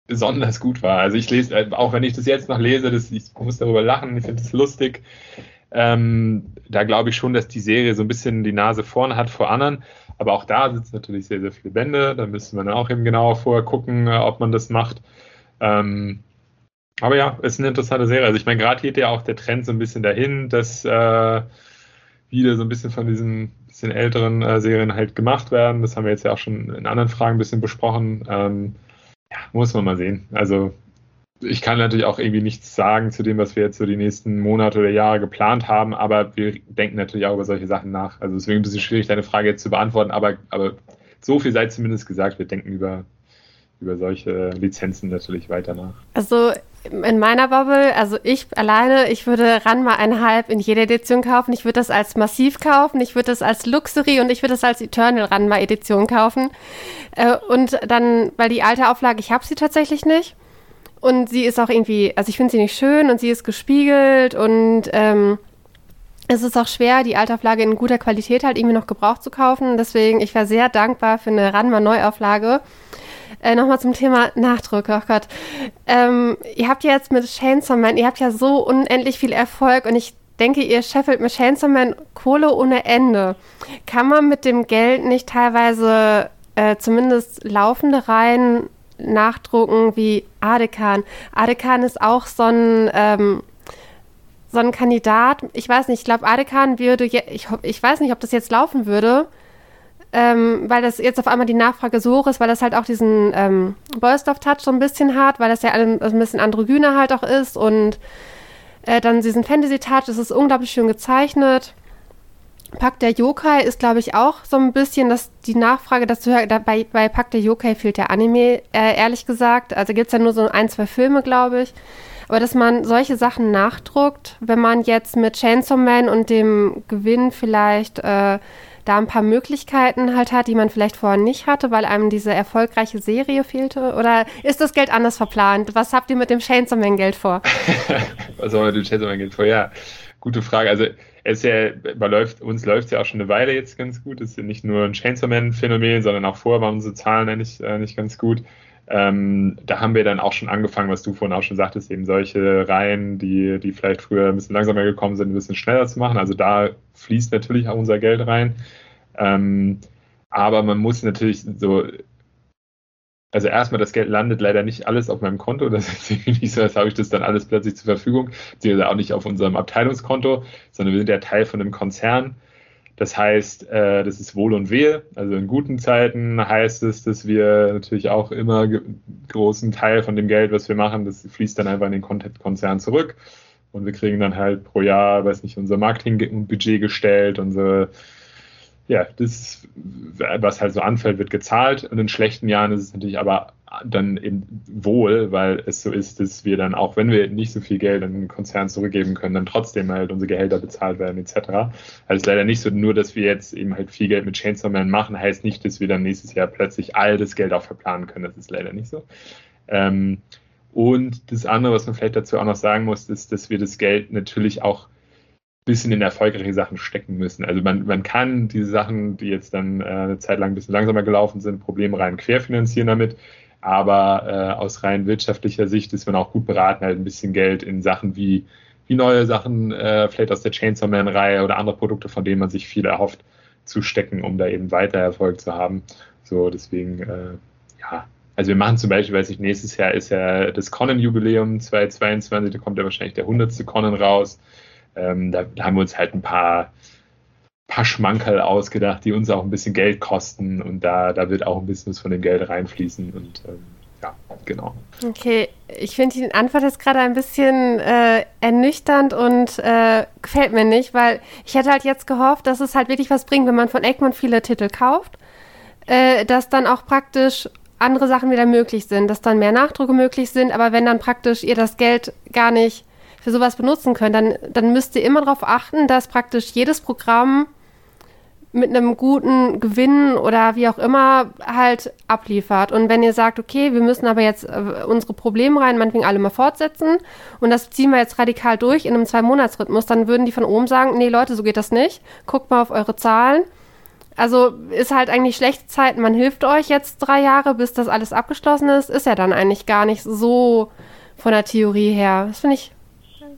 besonders gut war. Also ich lese, äh, auch wenn ich das jetzt noch lese, das, ich muss darüber lachen, ich finde es lustig. Ähm, da glaube ich schon, dass die Serie so ein bisschen die Nase vorne hat vor anderen. Aber auch da sitzen natürlich sehr, sehr viele Bände. Da müsste man dann auch eben genauer vorher gucken, äh, ob man das macht. Ähm, aber ja, ist eine interessante Serie. Also ich meine, gerade geht ja auch der Trend so ein bisschen dahin, dass äh, wieder so ein bisschen von diesen bisschen älteren äh, Serien halt gemacht werden. Das haben wir jetzt ja auch schon in anderen Fragen ein bisschen besprochen. Ähm, ja, muss man mal sehen. Also ich kann natürlich auch irgendwie nichts sagen zu dem, was wir jetzt so die nächsten Monate oder Jahre geplant haben, aber wir denken natürlich auch über solche Sachen nach. Also deswegen ein bisschen schwierig, deine Frage jetzt zu beantworten, aber, aber so viel sei zumindest gesagt, wir denken über, über solche Lizenzen natürlich weiter nach. Also in meiner Bubble, also ich alleine, ich würde Ranma einhalb in jeder Edition kaufen. Ich würde das als Massiv kaufen, ich würde das als Luxury und ich würde das als Eternal Ranma Edition kaufen. Äh, und dann, weil die alte Auflage, ich habe sie tatsächlich nicht. Und sie ist auch irgendwie, also ich finde sie nicht schön und sie ist gespiegelt und ähm, es ist auch schwer, die alte Auflage in guter Qualität halt irgendwie noch gebraucht zu kaufen. Deswegen, ich wäre sehr dankbar für eine Ranma Neuauflage. Äh, Nochmal zum Thema Nachdruck, oh Gott. Ähm, ihr habt ja jetzt mit Chainsaw Man, ihr habt ja so unendlich viel Erfolg und ich denke, ihr scheffelt mit Chainsaw Man Kohle ohne Ende. Kann man mit dem Geld nicht teilweise äh, zumindest laufende Reihen nachdrucken wie Adekan? Adekan ist auch so ein... Ähm, so ein Kandidat, ich weiß nicht, ich glaube, Adekan würde, ich, ich weiß nicht, ob das jetzt laufen würde, ähm, weil das jetzt auf einmal die Nachfrage so hoch ist, weil das halt auch diesen ähm, Boylsdorf-Touch so ein bisschen hat, weil das ja ein, ein bisschen androgyner halt auch ist und äh, dann diesen Fantasy-Touch, das ist unglaublich schön gezeichnet. Pack der Yokai ist, glaube ich, auch so ein bisschen dass die Nachfrage dazu. Bei, bei Pack der Yokai fehlt der Anime, äh, ehrlich gesagt. Also gibt es ja nur so ein, zwei Filme, glaube ich. Aber dass man solche Sachen nachdruckt, wenn man jetzt mit Chainsaw Man und dem Gewinn vielleicht äh, da ein paar Möglichkeiten halt hat, die man vielleicht vorher nicht hatte, weil einem diese erfolgreiche Serie fehlte? Oder ist das Geld anders verplant? Was habt ihr mit dem Chainsaw Man Geld vor? Was haben wir mit dem Chainsaw Man Geld vor? Ja, gute Frage. Also es ja, läuft, uns läuft es ja auch schon eine Weile jetzt ganz gut. Es ist ja nicht nur ein Chainsaw Man Phänomen, sondern auch vorher waren unsere Zahlen eigentlich äh, nicht ganz gut. Ähm, da haben wir dann auch schon angefangen, was du vorhin auch schon sagtest, eben solche Reihen, die, die vielleicht früher ein bisschen langsamer gekommen sind, ein bisschen schneller zu machen. Also da fließt natürlich auch unser Geld rein. Ähm, aber man muss natürlich so, also erstmal, das Geld landet leider nicht alles auf meinem Konto. Das ist irgendwie nicht so, als habe ich das dann alles plötzlich zur Verfügung. Beziehungsweise auch nicht auf unserem Abteilungskonto, sondern wir sind ja Teil von einem Konzern. Das heißt, äh, das ist Wohl und Wehe. Also in guten Zeiten heißt es, dass wir natürlich auch immer großen Teil von dem Geld, was wir machen, das fließt dann einfach in den Konzern zurück. Und wir kriegen dann halt pro Jahr, weiß nicht, unser Marketingbudget gestellt, unsere ja, das, was halt so anfällt, wird gezahlt. Und in schlechten Jahren ist es natürlich aber dann eben wohl, weil es so ist, dass wir dann auch, wenn wir nicht so viel Geld an den Konzern zurückgeben können, dann trotzdem halt unsere Gehälter bezahlt werden etc. Also es ist leider nicht so, nur dass wir jetzt eben halt viel Geld mit Chainsaw Man machen, heißt nicht, dass wir dann nächstes Jahr plötzlich all das Geld auch verplanen können. Das ist leider nicht so. Ähm, Und das andere, was man vielleicht dazu auch noch sagen muss, ist, dass wir das Geld natürlich auch bisschen in erfolgreiche Sachen stecken müssen. Also man, man kann diese Sachen, die jetzt dann äh, eine Zeit lang ein bisschen langsamer gelaufen sind, problemrein querfinanzieren damit. Aber äh, aus rein wirtschaftlicher Sicht ist man auch gut beraten, halt ein bisschen Geld in Sachen wie, wie neue Sachen, äh, vielleicht aus der Chainsaw Man-Reihe oder andere Produkte, von denen man sich viel erhofft, zu stecken, um da eben weiter Erfolg zu haben. So, deswegen, äh, ja, also wir machen zum Beispiel, weiß ich, nächstes Jahr ist ja das Conan-Jubiläum 2022, da kommt ja wahrscheinlich der 100. Conan raus. Ähm, da, haben wir uns halt ein paar, paar Schmankerl ausgedacht, die uns auch ein bisschen Geld kosten. Und da, da wird auch ein bisschen was von dem Geld reinfließen. Und ähm, ja, genau. Okay, ich finde die Antwort jetzt gerade ein bisschen äh, ernüchternd und äh, gefällt mir nicht, weil ich hätte halt jetzt gehofft, dass es halt wirklich was bringt, wenn man von Egmont viele Titel kauft, äh, dass dann auch praktisch andere Sachen wieder möglich sind, dass dann mehr Nachdrucke möglich sind, aber wenn dann praktisch ihr das Geld gar nicht für sowas benutzen könnt, dann, dann müsst ihr immer darauf achten, dass praktisch jedes Programm mit einem guten Gewinn oder wie auch immer halt abliefert. Und wenn ihr sagt, okay, wir müssen aber jetzt äh, unsere Probleme rein, meinetwegen alle mal fortsetzen und das ziehen wir jetzt radikal durch in einem Zwei-Monats-Rhythmus, dann würden die von oben sagen, nee Leute, so geht das nicht. Guckt mal auf eure Zahlen also ist halt eigentlich schlechte Zeit. Man hilft euch jetzt drei Jahre, bis das alles abgeschlossen ist. Ist ja dann eigentlich gar nicht so von der Theorie her. Das finde ich,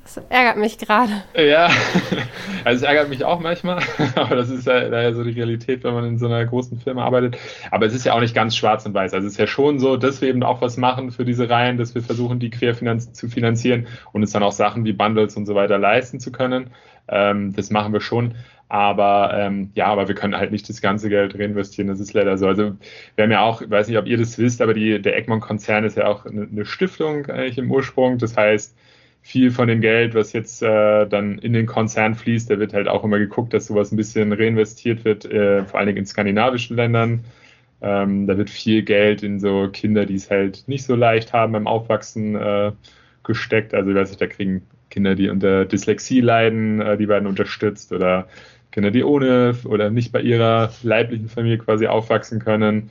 das ärgert mich gerade. Ja, also es ärgert mich auch manchmal, aber das ist ja daher so die Realität, wenn man in so einer großen Firma arbeitet. Aber es ist ja auch nicht ganz schwarz und weiß. Also es ist ja schon so, dass wir eben auch was machen für diese Reihen, dass wir versuchen, die querfinanz zu finanzieren und es dann auch Sachen wie Bundles und so weiter leisten zu können. Ähm, das machen wir schon. Aber ähm, ja, aber wir können halt nicht das ganze Geld reinvestieren. Das ist leider so. Also wir haben ja auch, ich weiß nicht, ob ihr das wisst, aber die, der Egmont-Konzern ist ja auch eine, eine, Stiftung eigentlich im Ursprung. Das heißt, viel von dem Geld, was jetzt äh, dann in den Konzern fließt, da wird halt auch immer geguckt, dass sowas ein bisschen reinvestiert wird, äh, vor allen Dingen in skandinavischen Ländern. Ähm, da wird viel Geld in so Kinder, die es halt nicht so leicht haben beim Aufwachsen, äh, gesteckt. Also ich weiß nicht, da kriegen Kinder, die unter Dyslexie leiden, äh, die werden unterstützt oder Kinder, die ohne oder nicht bei ihrer leiblichen Familie quasi aufwachsen können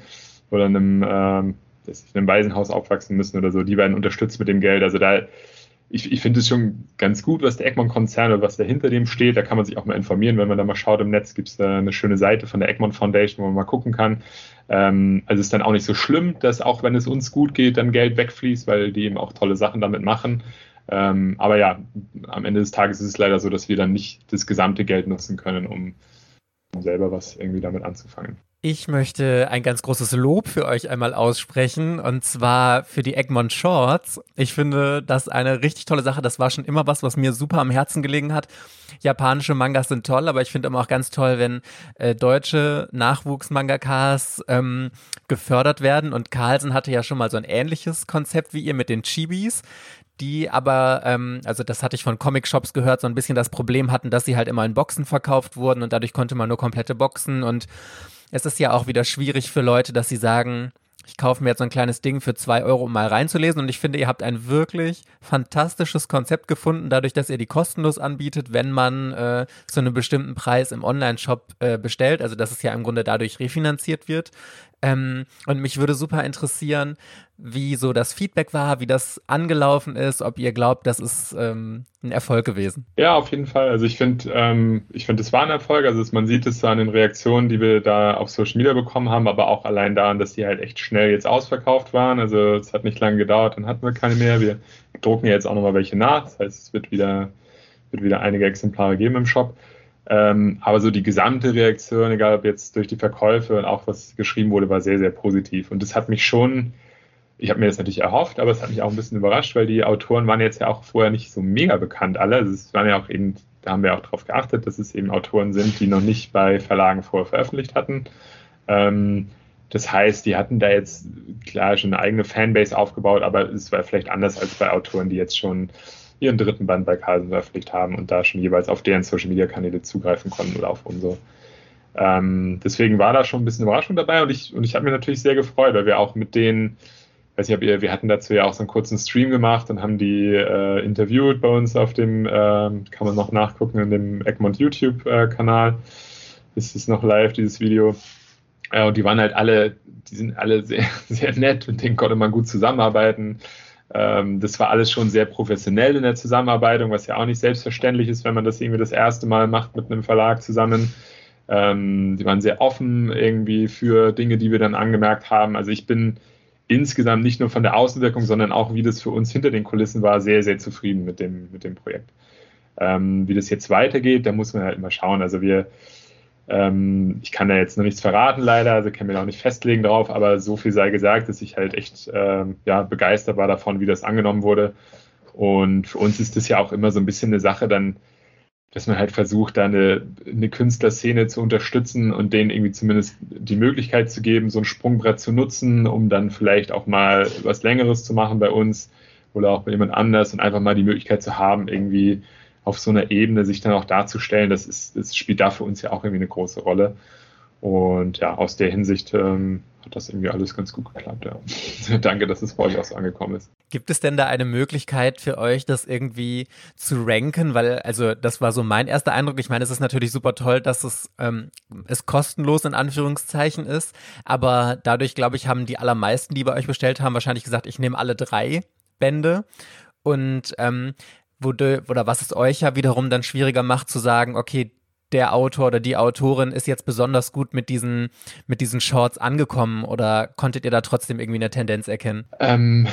oder in einem, ähm, in einem Waisenhaus aufwachsen müssen oder so, die werden unterstützt mit dem Geld. Also da, ich, ich finde es schon ganz gut, was der Egmont-Konzern oder was da hinter dem steht. Da kann man sich auch mal informieren, wenn man da mal schaut im Netz, gibt es da eine schöne Seite von der Egmont Foundation, wo man mal gucken kann. Ähm, also es ist dann auch nicht so schlimm, dass auch wenn es uns gut geht, dann Geld wegfließt, weil die eben auch tolle Sachen damit machen. Ähm, aber ja, am Ende des Tages ist es leider so, dass wir dann nicht das gesamte Geld nutzen können, um, um selber was irgendwie damit anzufangen. Ich möchte ein ganz großes Lob für euch einmal aussprechen und zwar für die Egmont Shorts. Ich finde das eine richtig tolle Sache. Das war schon immer was, was mir super am Herzen gelegen hat. Japanische Mangas sind toll, aber ich finde immer auch ganz toll, wenn äh, deutsche Nachwuchs-Mangakas ähm, gefördert werden. Und Carlsen hatte ja schon mal so ein ähnliches Konzept wie ihr mit den Chibis die aber, ähm, also das hatte ich von Comic-Shops gehört, so ein bisschen das Problem hatten, dass sie halt immer in Boxen verkauft wurden und dadurch konnte man nur komplette Boxen und es ist ja auch wieder schwierig für Leute, dass sie sagen, ich kaufe mir jetzt so ein kleines Ding für zwei Euro, um mal reinzulesen. Und ich finde, ihr habt ein wirklich fantastisches Konzept gefunden, dadurch, dass ihr die kostenlos anbietet, wenn man äh, zu einem bestimmten Preis im Online-Shop äh, bestellt. Also, dass es ja im Grunde dadurch refinanziert wird. Ähm, und mich würde super interessieren, wie so das Feedback war, wie das angelaufen ist, ob ihr glaubt, das ist ähm, ein Erfolg gewesen. Ja, auf jeden Fall. Also ich finde, ähm, ich finde, es war ein Erfolg. Also man sieht es an den Reaktionen, die wir da auf Social Media bekommen haben, aber auch allein daran, dass die halt echt schnell jetzt ausverkauft waren. Also es hat nicht lange gedauert, dann hatten wir keine mehr. Wir drucken jetzt auch nochmal welche nach. Das heißt, es wird wieder, wird wieder einige Exemplare geben im Shop. Ähm, aber so die gesamte Reaktion, egal ob jetzt durch die Verkäufe und auch was geschrieben wurde, war sehr, sehr positiv. Und das hat mich schon, ich habe mir das natürlich erhofft, aber es hat mich auch ein bisschen überrascht, weil die Autoren waren jetzt ja auch vorher nicht so mega bekannt alle. Also es waren ja auch eben, da haben wir auch darauf geachtet, dass es eben Autoren sind, die noch nicht bei Verlagen vorher veröffentlicht hatten. Ähm, das heißt, die hatten da jetzt klar schon eine eigene Fanbase aufgebaut, aber es war vielleicht anders als bei Autoren, die jetzt schon ihren dritten Band bei Carlsen veröffentlicht haben und da schon jeweils auf deren Social Media Kanäle zugreifen konnten oder auf unsere. Ähm, deswegen war da schon ein bisschen Überraschung dabei und ich, und ich habe mir natürlich sehr gefreut, weil wir auch mit denen, weiß nicht, ob wir hatten dazu ja auch so einen kurzen Stream gemacht und haben die äh, interviewt bei uns auf dem, äh, kann man noch nachgucken in dem Egmont YouTube-Kanal. Äh, ist es noch live, dieses Video. Äh, und die waren halt alle, die sind alle sehr, sehr nett, mit denen konnte man gut zusammenarbeiten. Ähm, das war alles schon sehr professionell in der Zusammenarbeit, was ja auch nicht selbstverständlich ist, wenn man das irgendwie das erste Mal macht mit einem Verlag zusammen. Ähm, die waren sehr offen irgendwie für Dinge, die wir dann angemerkt haben. Also ich bin insgesamt nicht nur von der Außenwirkung, sondern auch wie das für uns hinter den Kulissen war, sehr, sehr zufrieden mit dem, mit dem Projekt. Ähm, wie das jetzt weitergeht, da muss man halt immer schauen. Also wir, ähm, ich kann da jetzt noch nichts verraten leider, also kann mir auch nicht festlegen drauf, aber so viel sei gesagt, dass ich halt echt ähm, ja, begeistert war davon, wie das angenommen wurde. Und für uns ist das ja auch immer so ein bisschen eine Sache dann, dass man halt versucht, da eine, eine Künstlerszene zu unterstützen und denen irgendwie zumindest die Möglichkeit zu geben, so ein Sprungbrett zu nutzen, um dann vielleicht auch mal was Längeres zu machen bei uns oder auch bei jemand anders und einfach mal die Möglichkeit zu haben, irgendwie auf so einer Ebene sich dann auch darzustellen. Das, ist, das spielt da für uns ja auch irgendwie eine große Rolle. Und ja, aus der Hinsicht ähm, hat das irgendwie alles ganz gut geklappt. Ja. Danke, dass es bei euch auch so angekommen ist. Gibt es denn da eine Möglichkeit für euch, das irgendwie zu ranken? Weil, also, das war so mein erster Eindruck. Ich meine, es ist natürlich super toll, dass es, ähm, es kostenlos in Anführungszeichen ist. Aber dadurch, glaube ich, haben die allermeisten, die bei euch bestellt haben, wahrscheinlich gesagt, ich nehme alle drei Bände. Und ähm, wurde, oder was es euch ja wiederum dann schwieriger macht, zu sagen, okay, der Autor oder die Autorin ist jetzt besonders gut mit diesen, mit diesen Shorts angekommen oder konntet ihr da trotzdem irgendwie eine Tendenz erkennen? Ähm,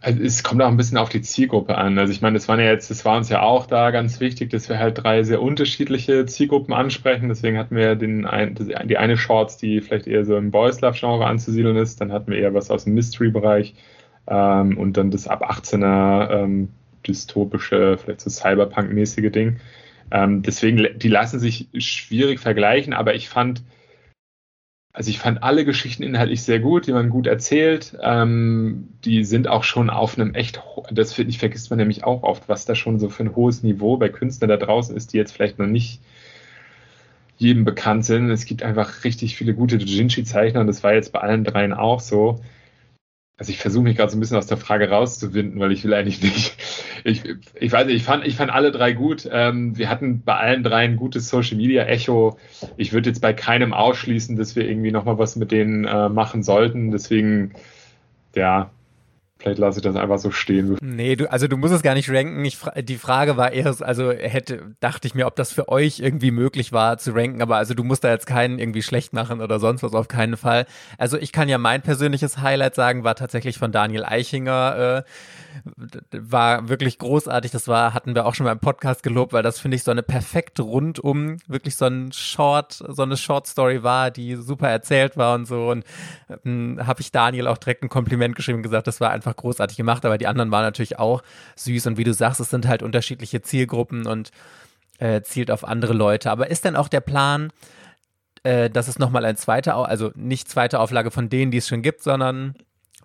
also es kommt auch ein bisschen auf die Zielgruppe an. Also ich meine, das waren ja jetzt, das war uns ja auch da ganz wichtig, dass wir halt drei sehr unterschiedliche Zielgruppen ansprechen. Deswegen hatten wir den ein, die eine Shorts, die vielleicht eher so im Boys Love Genre anzusiedeln ist. Dann hatten wir eher was aus dem Mystery-Bereich ähm, und dann das ab 18er ähm, dystopische, vielleicht so Cyberpunk-mäßige Ding. Ähm, deswegen, die lassen sich schwierig vergleichen, aber ich fand, also ich fand alle Geschichten inhaltlich sehr gut, die man gut erzählt. Ähm, die sind auch schon auf einem echt, das finde ich, vergisst man nämlich auch oft, was da schon so für ein hohes Niveau bei Künstlern da draußen ist, die jetzt vielleicht noch nicht jedem bekannt sind. Es gibt einfach richtig viele gute Dojinshi-Zeichner und das war jetzt bei allen dreien auch so. Also ich versuche mich gerade so ein bisschen aus der Frage rauszuwinden, weil ich will eigentlich nicht. Ich, ich weiß nicht, ich fand, ich fand alle drei gut. Ähm, wir hatten bei allen drei ein gutes Social Media Echo. Ich würde jetzt bei keinem ausschließen, dass wir irgendwie nochmal was mit denen äh, machen sollten. Deswegen, ja, Vielleicht lasse ich das einfach so stehen. Nee, du, also du musst es gar nicht ranken. Ich, die Frage war eher, also hätte, dachte ich mir, ob das für euch irgendwie möglich war zu ranken, aber also du musst da jetzt keinen irgendwie schlecht machen oder sonst was, auf keinen Fall. Also ich kann ja mein persönliches Highlight sagen, war tatsächlich von Daniel Eichinger. Äh, war wirklich großartig. Das war, hatten wir auch schon mal im Podcast gelobt, weil das finde ich so eine perfekt rundum, wirklich so ein Short, so eine Short Story war, die super erzählt war und so. Und ähm, habe ich Daniel auch direkt ein Kompliment geschrieben und gesagt, das war einfach großartig gemacht. Aber die anderen waren natürlich auch süß. Und wie du sagst, es sind halt unterschiedliche Zielgruppen und äh, zielt auf andere Leute. Aber ist denn auch der Plan, äh, dass es nochmal ein zweiter, also nicht zweite Auflage von denen, die es schon gibt, sondern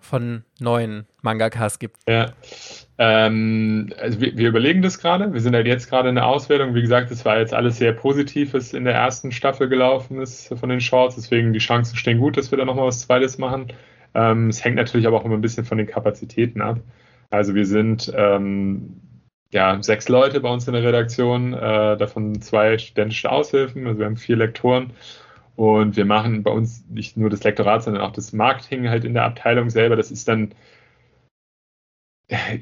von neuen Mangakas gibt. Ja. Ähm, also wir, wir, überlegen das gerade. Wir sind halt jetzt gerade in der Auswertung. Wie gesagt, es war jetzt alles sehr positiv, was in der ersten Staffel gelaufen ist von den Shorts. Deswegen die Chancen stehen gut, dass wir da nochmal was Zweites machen. Ähm, es hängt natürlich aber auch immer ein bisschen von den Kapazitäten ab. Also wir sind ähm, ja sechs Leute bei uns in der Redaktion, äh, davon zwei studentische Aushilfen. Also wir haben vier Lektoren und wir machen bei uns nicht nur das Lektorat, sondern auch das Marketing halt in der Abteilung selber. Das ist dann,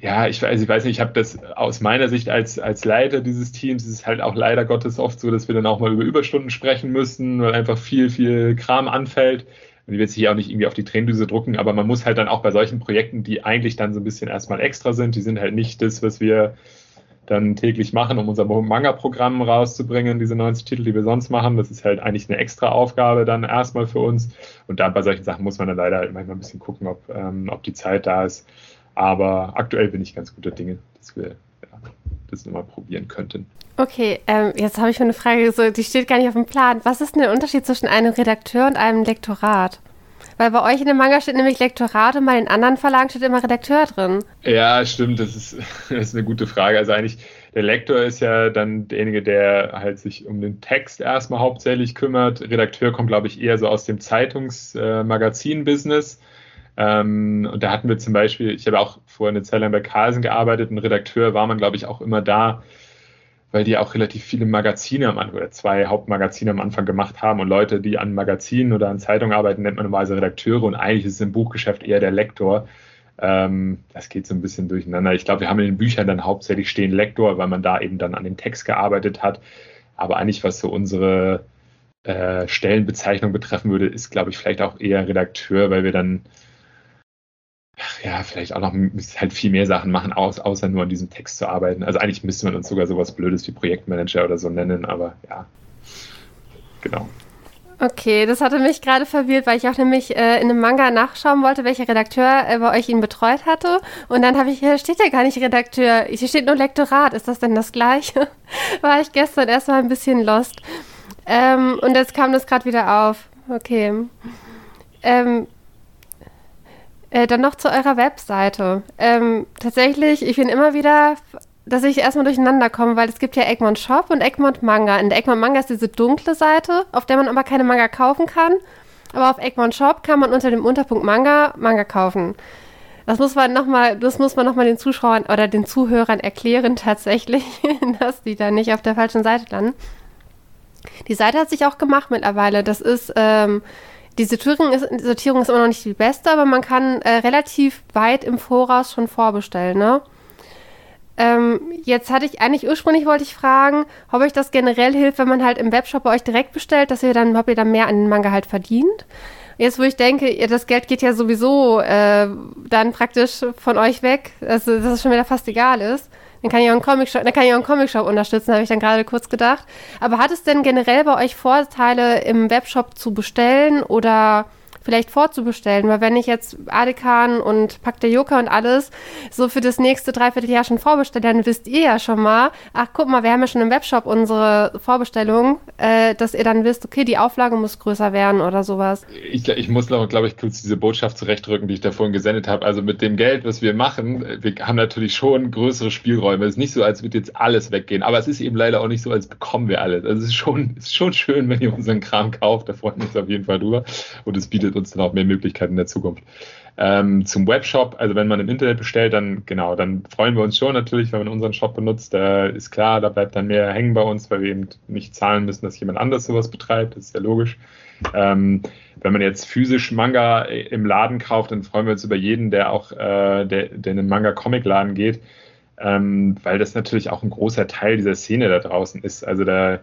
ja, ich weiß, ich weiß nicht, ich habe das aus meiner Sicht als, als Leiter dieses Teams, ist es halt auch leider Gottes oft so, dass wir dann auch mal über Überstunden sprechen müssen, weil einfach viel, viel Kram anfällt. Und die wird sich hier auch nicht irgendwie auf die Tränendüse drucken, aber man muss halt dann auch bei solchen Projekten, die eigentlich dann so ein bisschen erstmal extra sind, die sind halt nicht das, was wir dann täglich machen, um unser Manga-Programm rauszubringen, diese 90 Titel, die wir sonst machen. Das ist halt eigentlich eine extra Aufgabe dann erstmal für uns. Und da bei solchen Sachen muss man dann leider manchmal ein bisschen gucken, ob, ähm, ob die Zeit da ist. Aber aktuell bin ich ganz guter Dinge, dass wir ja, das nochmal probieren könnten. Okay, ähm, jetzt habe ich eine Frage, so, die steht gar nicht auf dem Plan. Was ist denn der Unterschied zwischen einem Redakteur und einem Lektorat? Weil bei euch in dem Manga steht nämlich Lektorat und bei den anderen Verlagen steht immer Redakteur drin. Ja, stimmt, das ist, das ist eine gute Frage. Also eigentlich, der Lektor ist ja dann derjenige, der halt sich um den Text erstmal hauptsächlich kümmert. Redakteur kommt, glaube ich, eher so aus dem Zeitungs-Magazin-Business. Äh, ähm, und da hatten wir zum Beispiel, ich habe auch vorher eine Zeit lang bei Carlsen gearbeitet, ein Redakteur war man, glaube ich, auch immer da, weil die auch relativ viele Magazine am Anfang oder zwei Hauptmagazine am Anfang gemacht haben und Leute, die an Magazinen oder an Zeitungen arbeiten, nennt man normalerweise Redakteure und eigentlich ist es im Buchgeschäft eher der Lektor. Ähm, das geht so ein bisschen durcheinander. Ich glaube, wir haben in den Büchern dann hauptsächlich stehen Lektor, weil man da eben dann an dem Text gearbeitet hat. Aber eigentlich, was so unsere äh, Stellenbezeichnung betreffen würde, ist, glaube ich, vielleicht auch eher Redakteur, weil wir dann ja, vielleicht auch noch halt viel mehr Sachen machen, außer nur an diesem Text zu arbeiten. Also eigentlich müsste man uns sogar sowas Blödes wie Projektmanager oder so nennen, aber ja, genau. Okay, das hatte mich gerade verwirrt, weil ich auch nämlich äh, in einem Manga nachschauen wollte, welcher Redakteur äh, bei euch ihn betreut hatte. Und dann habe ich, hier steht ja gar nicht Redakteur, hier steht nur Lektorat. Ist das denn das gleiche? War ich gestern erstmal ein bisschen lost. Ähm, und jetzt kam das gerade wieder auf. Okay. Ähm, äh, dann noch zu eurer Webseite. Ähm, tatsächlich, ich bin immer wieder, dass ich erstmal durcheinander komme, weil es gibt ja Egmont Shop und Egmont Manga. In der Egmont Manga ist diese dunkle Seite, auf der man aber keine Manga kaufen kann. Aber auf Egmont Shop kann man unter dem Unterpunkt Manga Manga kaufen. Das muss man nochmal, das muss man nochmal den Zuschauern oder den Zuhörern erklären tatsächlich, dass die da nicht auf der falschen Seite landen. Die Seite hat sich auch gemacht mittlerweile. Das ist ähm, die Sortierung ist, die Sortierung ist immer noch nicht die beste, aber man kann äh, relativ weit im Voraus schon vorbestellen, ne? Ähm, jetzt hatte ich eigentlich ursprünglich wollte ich fragen, ob euch das generell hilft, wenn man halt im Webshop bei euch direkt bestellt, dass ihr dann, ob ihr dann mehr an den Manga halt verdient. Jetzt, wo ich denke, das Geld geht ja sowieso äh, dann praktisch von euch weg, also dass es schon wieder fast egal ist. Dann kann ich auch einen Comic-Shop, dann kann ich auch einen Comic-Shop unterstützen, habe ich dann gerade kurz gedacht. Aber hat es denn generell bei euch Vorteile, im Webshop zu bestellen oder vielleicht vorzubestellen, weil wenn ich jetzt Adekan und der Joker und alles so für das nächste Dreivierteljahr schon vorbestelle, dann wisst ihr ja schon mal, ach guck mal, wir haben ja schon im Webshop unsere Vorbestellung, äh, dass ihr dann wisst, okay, die Auflage muss größer werden oder sowas. Ich, ich muss, glaube ich, kurz diese Botschaft zurechtrücken, die ich da vorhin gesendet habe. Also mit dem Geld, was wir machen, wir haben natürlich schon größere Spielräume. Es ist nicht so, als würde jetzt alles weggehen, aber es ist eben leider auch nicht so, als bekommen wir alles. Also es ist schon, es ist schon schön, wenn ihr unseren Kram kauft, da freuen wir uns auf jeden Fall drüber. Und es bietet uns dann auch mehr Möglichkeiten in der Zukunft. Ähm, zum Webshop, also wenn man im Internet bestellt, dann genau, dann freuen wir uns schon natürlich, wenn man unseren Shop benutzt. Da ist klar, da bleibt dann mehr hängen bei uns, weil wir eben nicht zahlen müssen, dass jemand anders sowas betreibt. Das ist ja logisch. Ähm, wenn man jetzt physisch Manga im Laden kauft, dann freuen wir uns über jeden, der auch, äh, der, der in einen Manga-Comic-Laden geht, ähm, weil das natürlich auch ein großer Teil dieser Szene da draußen ist. Also da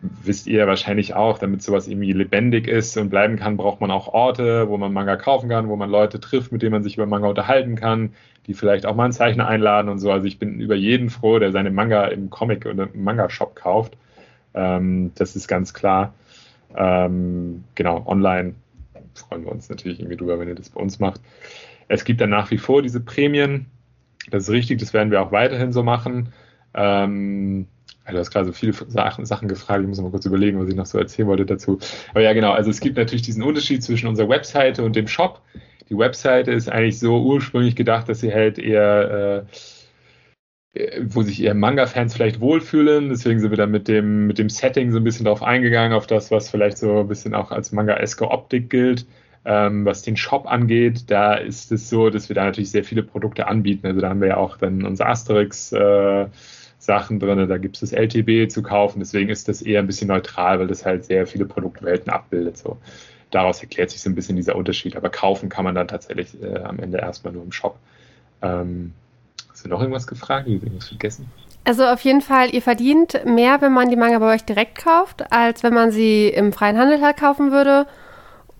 wisst ihr wahrscheinlich auch, damit sowas irgendwie lebendig ist und bleiben kann, braucht man auch Orte, wo man Manga kaufen kann, wo man Leute trifft, mit denen man sich über Manga unterhalten kann, die vielleicht auch mal einen Zeichner einladen und so. Also ich bin über jeden froh, der seine Manga im Comic- oder im Manga-Shop kauft. Ähm, das ist ganz klar. Ähm, genau, online freuen wir uns natürlich irgendwie drüber, wenn ihr das bei uns macht. Es gibt dann nach wie vor diese Prämien. Das ist richtig, das werden wir auch weiterhin so machen. Ähm, du hast gerade so viele Sachen gefragt, ich muss mal kurz überlegen, was ich noch so erzählen wollte dazu. Aber ja, genau, also es gibt natürlich diesen Unterschied zwischen unserer Webseite und dem Shop. Die Webseite ist eigentlich so ursprünglich gedacht, dass sie halt eher, äh, wo sich eher Manga-Fans vielleicht wohlfühlen. Deswegen sind wir dann mit dem, mit dem Setting so ein bisschen drauf eingegangen, auf das, was vielleicht so ein bisschen auch als Manga-eske Optik gilt. Ähm, was den Shop angeht, da ist es so, dass wir da natürlich sehr viele Produkte anbieten. Also da haben wir ja auch dann unser Asterix, äh, Sachen drin, da gibt es das LTB zu kaufen, deswegen ist das eher ein bisschen neutral, weil das halt sehr viele Produktwelten abbildet. So. Daraus erklärt sich so ein bisschen dieser Unterschied, aber kaufen kann man dann tatsächlich äh, am Ende erstmal nur im Shop. Ähm, hast du noch irgendwas gefragt? Ich irgendwas vergessen? Also auf jeden Fall, ihr verdient mehr, wenn man die Manga bei euch direkt kauft, als wenn man sie im freien Handel halt kaufen würde.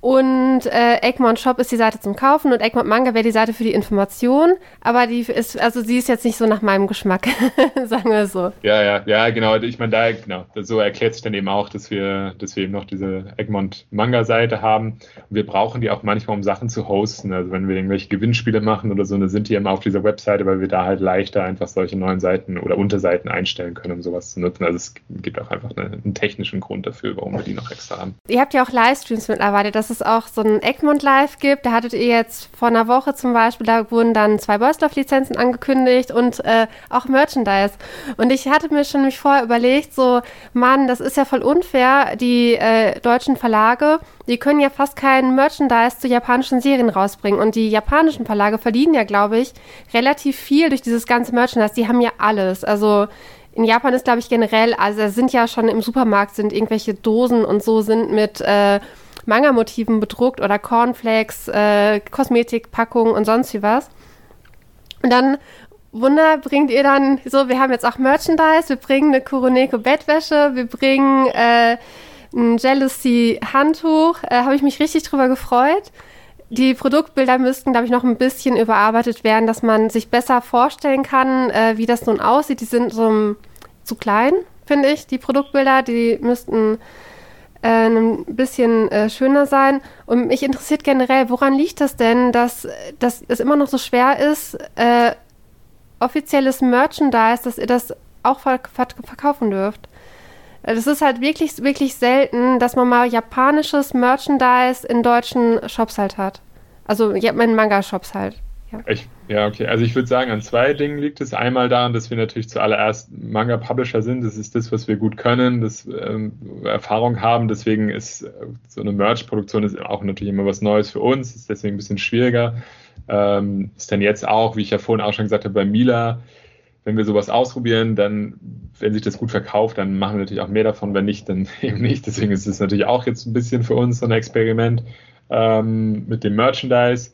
Und äh, Egmont Shop ist die Seite zum Kaufen und Egmont Manga wäre die Seite für die Information. Aber die ist, also sie ist jetzt nicht so nach meinem Geschmack, sagen wir so. Ja, ja, ja, genau. Ich meine, da, genau, so erklärt sich dann eben auch, dass wir, dass wir eben noch diese Egmont Manga-Seite haben. Und wir brauchen die auch manchmal, um Sachen zu hosten. Also wenn wir irgendwelche Gewinnspiele machen oder so, dann sind die immer auf dieser Webseite, weil wir da halt leichter einfach solche neuen Seiten oder Unterseiten einstellen können, um sowas zu nutzen. Also es gibt auch einfach eine, einen technischen Grund dafür, warum wir die noch extra haben. Ihr habt ja auch Livestreams mittlerweile. Das ist es auch so ein Egmont Live gibt. Da hattet ihr jetzt vor einer Woche zum Beispiel, da wurden dann zwei Burstloff-Lizenzen angekündigt und äh, auch Merchandise. Und ich hatte mir schon mich vorher überlegt, so, Mann, das ist ja voll unfair. Die äh, deutschen Verlage, die können ja fast kein Merchandise zu japanischen Serien rausbringen. Und die japanischen Verlage verdienen ja, glaube ich, relativ viel durch dieses ganze Merchandise. Die haben ja alles. Also in Japan ist, glaube ich, generell, also sind ja schon im Supermarkt sind irgendwelche Dosen und so sind mit äh, Manga-Motiven bedruckt oder Cornflakes, äh, Kosmetikpackungen und sonst wie was. Und dann Wunder bringt ihr dann so, wir haben jetzt auch Merchandise, wir bringen eine Kuroneko Bettwäsche, wir bringen äh, ein Jealousy Handtuch, äh, habe ich mich richtig drüber gefreut. Die Produktbilder müssten, glaube ich, noch ein bisschen überarbeitet werden, dass man sich besser vorstellen kann, äh, wie das nun aussieht. Die sind so zu klein, finde ich, die Produktbilder. Die müssten äh, ein bisschen äh, schöner sein. Und mich interessiert generell, woran liegt das denn, dass, dass es immer noch so schwer ist, äh, offizielles Merchandise, dass ihr das auch verk verkaufen dürft? Das ist halt wirklich, wirklich selten, dass man mal japanisches Merchandise in deutschen Shops halt hat. Also ja, in Manga-Shops halt. Ja. Ich, ja, okay. Also ich würde sagen, an zwei Dingen liegt es. Einmal daran, dass wir natürlich zuallererst Manga-Publisher sind. Das ist das, was wir gut können, das ähm, Erfahrung haben. Deswegen ist äh, so eine Merch-Produktion auch natürlich immer was Neues für uns. Ist deswegen ein bisschen schwieriger. Ähm, ist dann jetzt auch, wie ich ja vorhin auch schon gesagt habe, bei Mila wenn wir sowas ausprobieren, dann, wenn sich das gut verkauft, dann machen wir natürlich auch mehr davon. Wenn nicht, dann eben nicht. Deswegen ist es natürlich auch jetzt ein bisschen für uns so ein Experiment ähm, mit dem Merchandise.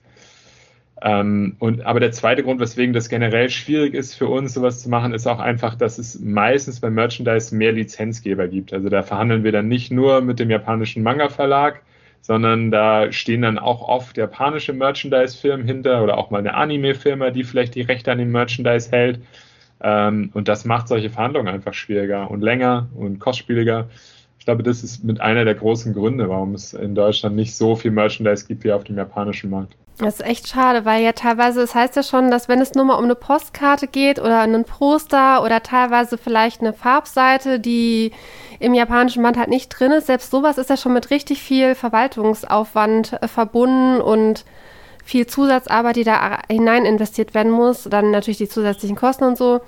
Ähm, und, aber der zweite Grund, weswegen das generell schwierig ist für uns, sowas zu machen, ist auch einfach, dass es meistens beim Merchandise mehr Lizenzgeber gibt. Also da verhandeln wir dann nicht nur mit dem japanischen Manga-Verlag, sondern da stehen dann auch oft japanische Merchandise-Firmen hinter oder auch mal eine Anime-Firma, die vielleicht die Rechte an dem Merchandise hält. Ähm, und das macht solche Verhandlungen einfach schwieriger und länger und kostspieliger. Ich glaube, das ist mit einer der großen Gründe, warum es in Deutschland nicht so viel Merchandise gibt wie auf dem japanischen Markt. Das ist echt schade, weil ja teilweise, es das heißt ja schon, dass wenn es nur mal um eine Postkarte geht oder einen Poster oder teilweise vielleicht eine Farbseite, die im japanischen Band halt nicht drin ist, selbst sowas ist ja schon mit richtig viel Verwaltungsaufwand äh, verbunden und viel Zusatzarbeit, die da hinein investiert werden muss, dann natürlich die zusätzlichen Kosten und so.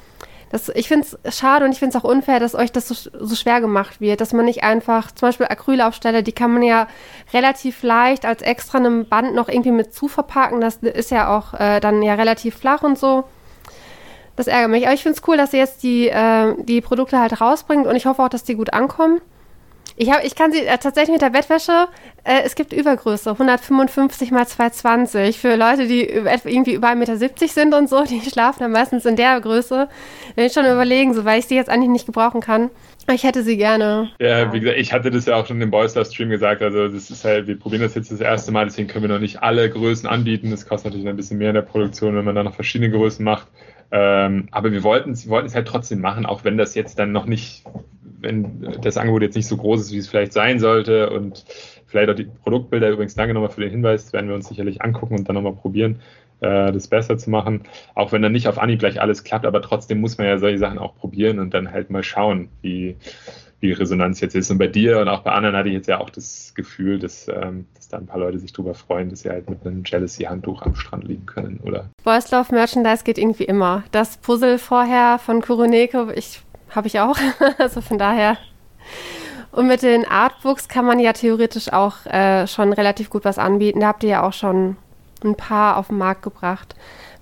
Das, ich finde es schade und ich finde es auch unfair, dass euch das so, so, schwer gemacht wird, dass man nicht einfach, zum Beispiel Acrylaufsteller, die kann man ja relativ leicht als extra einem Band noch irgendwie mit zu verpacken. Das ist ja auch äh, dann ja relativ flach und so. Das ärgert mich. Aber ich finde es cool, dass ihr jetzt die, äh, die Produkte halt rausbringt und ich hoffe auch, dass die gut ankommen. Ich, hab, ich kann sie äh, tatsächlich mit der Bettwäsche, äh, es gibt Übergröße, 155 mal 220. Für Leute, die irgendwie über 1,70 Meter sind und so, die schlafen dann meistens in der Größe. Wenn ich schon überlegen, so, weil ich sie jetzt eigentlich nicht gebrauchen kann. Ich hätte sie gerne. Ja, wie gesagt, ich hatte das ja auch schon im Boyster Stream gesagt. Also, das ist halt, wir probieren das jetzt das erste Mal, deswegen können wir noch nicht alle Größen anbieten. Das kostet natürlich ein bisschen mehr in der Produktion, wenn man dann noch verschiedene Größen macht. Ähm, aber wir wollten es halt trotzdem machen, auch wenn das jetzt dann noch nicht wenn das Angebot jetzt nicht so groß ist, wie es vielleicht sein sollte und vielleicht auch die Produktbilder, übrigens danke nochmal für den Hinweis, werden wir uns sicherlich angucken und dann nochmal probieren, äh, das besser zu machen. Auch wenn dann nicht auf Anhieb gleich alles klappt, aber trotzdem muss man ja solche Sachen auch probieren und dann halt mal schauen, wie die Resonanz jetzt ist. Und bei dir und auch bei anderen hatte ich jetzt ja auch das Gefühl, dass, ähm, dass da ein paar Leute sich drüber freuen, dass sie halt mit einem Jealousy-Handtuch am Strand liegen können, oder? Boys Love Merchandise geht irgendwie immer. Das Puzzle vorher von Kuroneko, ich habe ich auch. also von daher. Und mit den Artbooks kann man ja theoretisch auch äh, schon relativ gut was anbieten. Da habt ihr ja auch schon ein paar auf den Markt gebracht.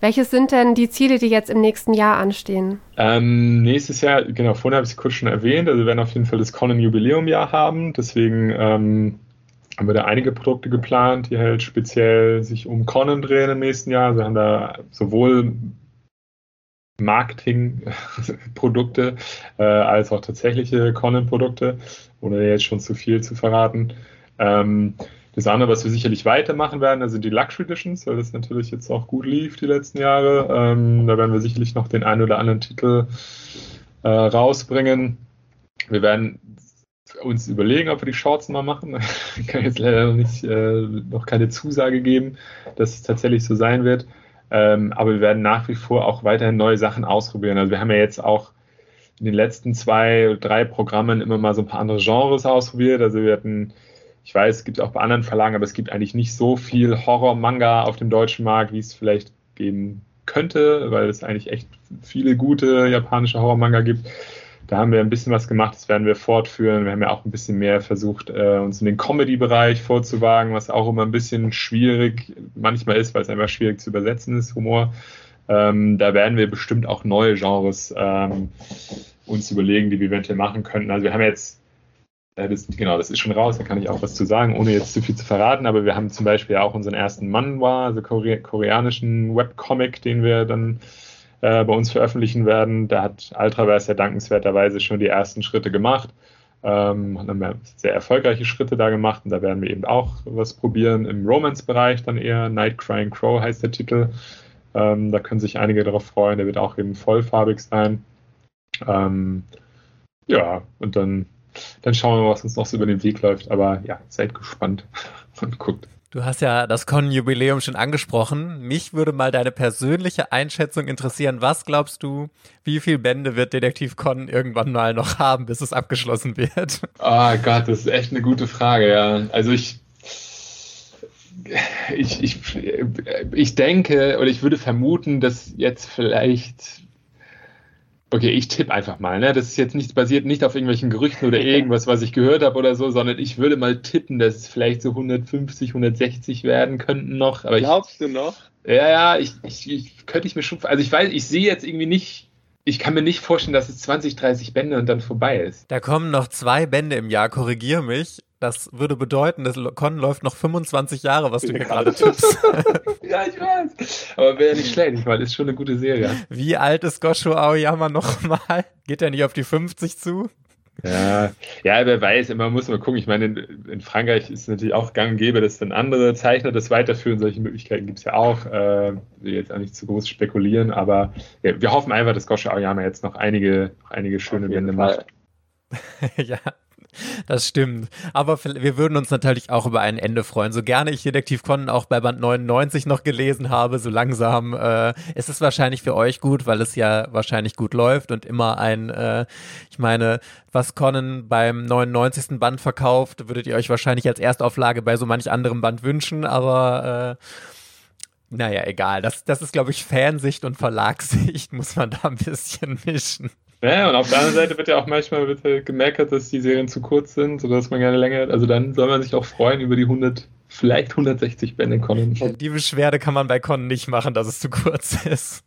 Welches sind denn die Ziele, die jetzt im nächsten Jahr anstehen? Ähm, nächstes Jahr, genau, vorhin habe ich es kurz schon erwähnt, also wir werden auf jeden Fall das Conan Jubiläumjahr haben. Deswegen ähm, haben wir da einige Produkte geplant, die halt speziell sich um Conan drehen im nächsten Jahr. Also wir haben da sowohl Marketingprodukte äh, als auch tatsächliche Conan-Produkte, ohne jetzt schon zu viel zu verraten. Ähm, das andere, was wir sicherlich weitermachen werden, sind die Luxury Editions, weil das natürlich jetzt auch gut lief die letzten Jahre. Ähm, da werden wir sicherlich noch den einen oder anderen Titel äh, rausbringen. Wir werden uns überlegen, ob wir die Shorts mal machen. Ich kann jetzt leider noch, nicht, äh, noch keine Zusage geben, dass es tatsächlich so sein wird. Ähm, aber wir werden nach wie vor auch weiterhin neue Sachen ausprobieren. Also wir haben ja jetzt auch in den letzten zwei, drei Programmen immer mal so ein paar andere Genres ausprobiert. Also wir hatten, ich weiß, es gibt auch bei anderen Verlagen, aber es gibt eigentlich nicht so viel Horror-Manga auf dem deutschen Markt, wie es vielleicht geben könnte, weil es eigentlich echt viele gute japanische Horror-Manga gibt. Da haben wir ein bisschen was gemacht, das werden wir fortführen. Wir haben ja auch ein bisschen mehr versucht, äh, uns in den Comedy-Bereich vorzuwagen, was auch immer ein bisschen schwierig manchmal ist, weil es einfach schwierig zu übersetzen ist, Humor. Ähm, da werden wir bestimmt auch neue Genres ähm, uns überlegen, die wir eventuell machen könnten. Also wir haben jetzt das, genau, das ist schon raus, da kann ich auch was zu sagen, ohne jetzt zu viel zu verraten, aber wir haben zum Beispiel auch unseren ersten Manhwa, also Kore koreanischen Webcomic, den wir dann äh, bei uns veröffentlichen werden. Da hat Ultraverse ja dankenswerterweise schon die ersten Schritte gemacht. Ähm, haben sehr erfolgreiche Schritte da gemacht und da werden wir eben auch was probieren im Romance-Bereich dann eher. Night Crying Crow heißt der Titel. Ähm, da können sich einige darauf freuen. Der wird auch eben vollfarbig sein. Ähm, ja, und dann, dann schauen wir mal, was uns noch so über den Weg läuft. Aber ja, seid gespannt und guckt. Du hast ja das Con-Jubiläum schon angesprochen. Mich würde mal deine persönliche Einschätzung interessieren. Was glaubst du, wie viele Bände wird Detektiv Con irgendwann mal noch haben, bis es abgeschlossen wird? Oh Gott, das ist echt eine gute Frage, ja. Also ich, ich, ich, ich denke oder ich würde vermuten, dass jetzt vielleicht Okay, ich tippe einfach mal. Ne? Das ist jetzt nicht basiert nicht auf irgendwelchen Gerüchten oder irgendwas, was ich gehört habe oder so, sondern ich würde mal tippen, dass es vielleicht so 150, 160 werden könnten noch. Aber Glaubst ich, du noch? Ja, ja, ich, ich, ich könnte ich mir schon. Also ich weiß, ich sehe jetzt irgendwie nicht. Ich kann mir nicht vorstellen, dass es 20, 30 Bände und dann vorbei ist. Da kommen noch zwei Bände im Jahr, korrigier mich. Das würde bedeuten, das Con läuft noch 25 Jahre, was du mir gerade tippst. ja, ich weiß. Aber wäre ja nicht schlecht, ich meine, ist schon eine gute Serie. Wie alt ist Gosho Aoyama nochmal? Geht er nicht auf die 50 zu? Ja, ja, wer weiß, immer muss man gucken. Ich meine, in, in, Frankreich ist es natürlich auch gang und gäbe, dass dann andere Zeichner das weiterführen. Solche Möglichkeiten gibt es ja auch. Äh, will jetzt auch nicht zu groß spekulieren, aber ja, wir hoffen einfach, dass Gosho Aoyama jetzt noch einige, noch einige schöne Wände macht. ja, das stimmt. Aber wir würden uns natürlich auch über ein Ende freuen. So gerne ich Detektiv Conan auch bei Band 99 noch gelesen habe, so langsam äh, ist es wahrscheinlich für euch gut, weil es ja wahrscheinlich gut läuft und immer ein, äh, ich meine, was Conan beim 99. Band verkauft, würdet ihr euch wahrscheinlich als Erstauflage bei so manch anderem Band wünschen, aber äh, naja, egal. Das, das ist, glaube ich, Fansicht und Verlagssicht, muss man da ein bisschen mischen. Ja, und auf der anderen Seite wird ja auch manchmal wird gemeckert, dass die Serien zu kurz sind, sodass man gerne länger hat. Also dann soll man sich auch freuen über die 100, vielleicht 160 Bände Conan. Die Beschwerde kann man bei Conan nicht machen, dass es zu kurz ist.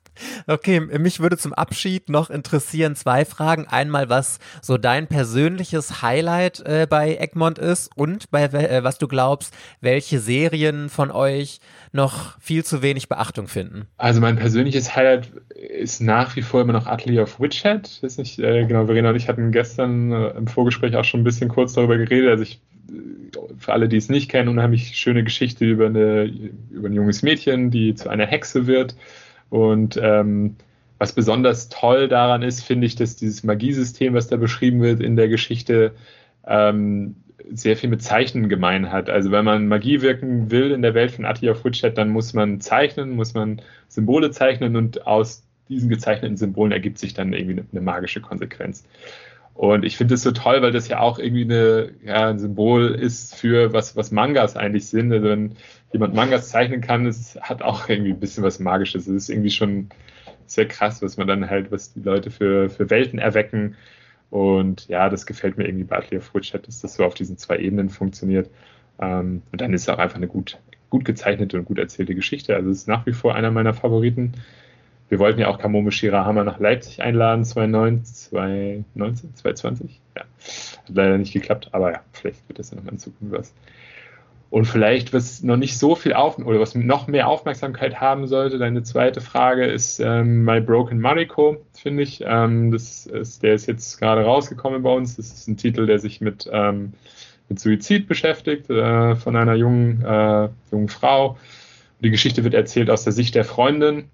Okay, mich würde zum Abschied noch interessieren zwei Fragen. Einmal, was so dein persönliches Highlight äh, bei Egmont ist und bei äh, was du glaubst, welche Serien von euch noch viel zu wenig Beachtung finden. Also mein persönliches Highlight ist nach wie vor immer noch Atelier of Witchhead. Ist nicht, äh, genau, Verena und ich hatten gestern äh, im Vorgespräch auch schon ein bisschen kurz darüber geredet. Also ich äh, für alle, die es nicht kennen, unheimlich schöne Geschichte über, eine, über ein junges Mädchen, die zu einer Hexe wird und ähm, was besonders toll daran ist, finde ich, dass dieses Magiesystem, was da beschrieben wird in der Geschichte, ähm, sehr viel mit Zeichnen gemein hat. Also wenn man Magie wirken will in der Welt von Attia Futschet, dann muss man zeichnen, muss man Symbole zeichnen und aus diesen gezeichneten Symbolen ergibt sich dann irgendwie eine, eine magische Konsequenz. Und ich finde es so toll, weil das ja auch irgendwie eine, ja, ein Symbol ist für was, was Mangas eigentlich sind. Also wenn jemand Mangas zeichnen kann, es hat auch irgendwie ein bisschen was Magisches. Es ist irgendwie schon sehr krass, was man dann halt, was die Leute für, für Welten erwecken. Und ja, das gefällt mir irgendwie bei Atelier Fruitchat, dass das so auf diesen zwei Ebenen funktioniert. Ähm, und dann ist es auch einfach eine gut, gut gezeichnete und gut erzählte Geschichte. Also es ist nach wie vor einer meiner Favoriten. Wir wollten ja auch Kamomo Shirahama nach Leipzig einladen, 2019, 2019, 2020. Ja, hat leider nicht geklappt, aber ja, vielleicht wird das ja nochmal in Zukunft was. Und vielleicht, was noch nicht so viel auf oder was noch mehr Aufmerksamkeit haben sollte, deine zweite Frage ist ähm, My Broken Mariko, finde ich. Ähm, das ist, der ist jetzt gerade rausgekommen bei uns. Das ist ein Titel, der sich mit, ähm, mit Suizid beschäftigt, äh, von einer jungen, äh, jungen Frau. Die Geschichte wird erzählt aus der Sicht der Freundin,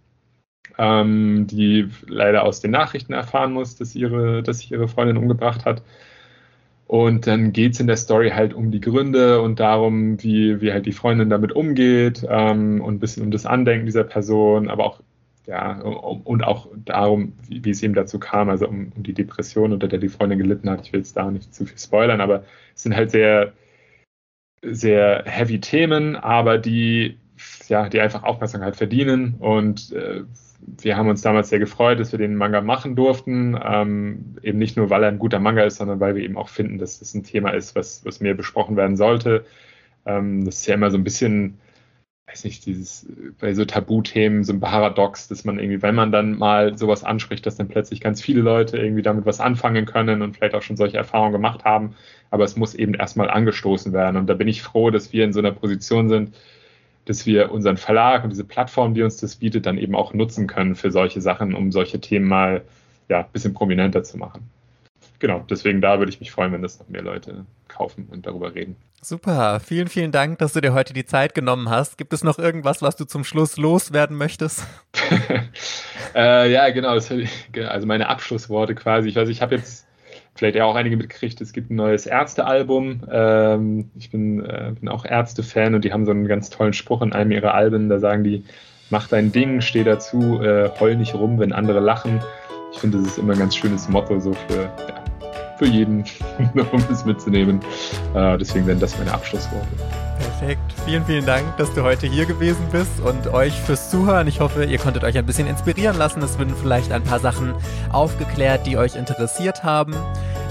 ähm, die leider aus den Nachrichten erfahren muss, dass, ihre, dass sich ihre Freundin umgebracht hat. Und dann geht es in der Story halt um die Gründe und darum, wie, wie halt die Freundin damit umgeht ähm, und ein bisschen um das Andenken dieser Person, aber auch, ja, um, und auch darum, wie, wie, es eben dazu kam, also um, um, die Depression, unter der die Freundin gelitten hat. Ich will jetzt da nicht zu viel spoilern, aber es sind halt sehr, sehr heavy Themen, aber die, ja, die einfach Aufmerksamkeit verdienen und äh, wir haben uns damals sehr gefreut, dass wir den Manga machen durften. Ähm, eben nicht nur, weil er ein guter Manga ist, sondern weil wir eben auch finden, dass das ein Thema ist, was, was mehr besprochen werden sollte. Ähm, das ist ja immer so ein bisschen, weiß nicht, dieses, bei so Tabuthemen, so ein Paradox, dass man irgendwie, wenn man dann mal sowas anspricht, dass dann plötzlich ganz viele Leute irgendwie damit was anfangen können und vielleicht auch schon solche Erfahrungen gemacht haben. Aber es muss eben erstmal angestoßen werden. Und da bin ich froh, dass wir in so einer Position sind, dass wir unseren Verlag und diese Plattform, die uns das bietet, dann eben auch nutzen können für solche Sachen, um solche Themen mal ja, ein bisschen prominenter zu machen. Genau, deswegen da würde ich mich freuen, wenn das noch mehr Leute kaufen und darüber reden. Super, vielen, vielen Dank, dass du dir heute die Zeit genommen hast. Gibt es noch irgendwas, was du zum Schluss loswerden möchtest? äh, ja, genau, also meine Abschlussworte quasi. Ich weiß, ich habe jetzt vielleicht ja auch einige mitgekriegt, es gibt ein neues Ärzte-Album. Ähm, ich bin, äh, bin auch Ärzte-Fan und die haben so einen ganz tollen Spruch in einem ihrer Alben. Da sagen die, mach dein Ding, steh dazu, äh, heul nicht rum, wenn andere lachen. Ich finde, das ist immer ein ganz schönes Motto so für, ja, für jeden, um es mitzunehmen. Äh, deswegen wären das meine Abschlussworte. Perfekt. Vielen, vielen Dank, dass du heute hier gewesen bist und euch fürs Zuhören. Ich hoffe, ihr konntet euch ein bisschen inspirieren lassen. Es wurden vielleicht ein paar Sachen aufgeklärt, die euch interessiert haben.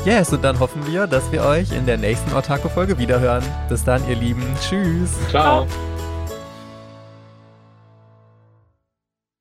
Yes, und dann hoffen wir, dass wir euch in der nächsten Ortaco-Folge wiederhören. Bis dann, ihr Lieben. Tschüss. Ciao. Ciao.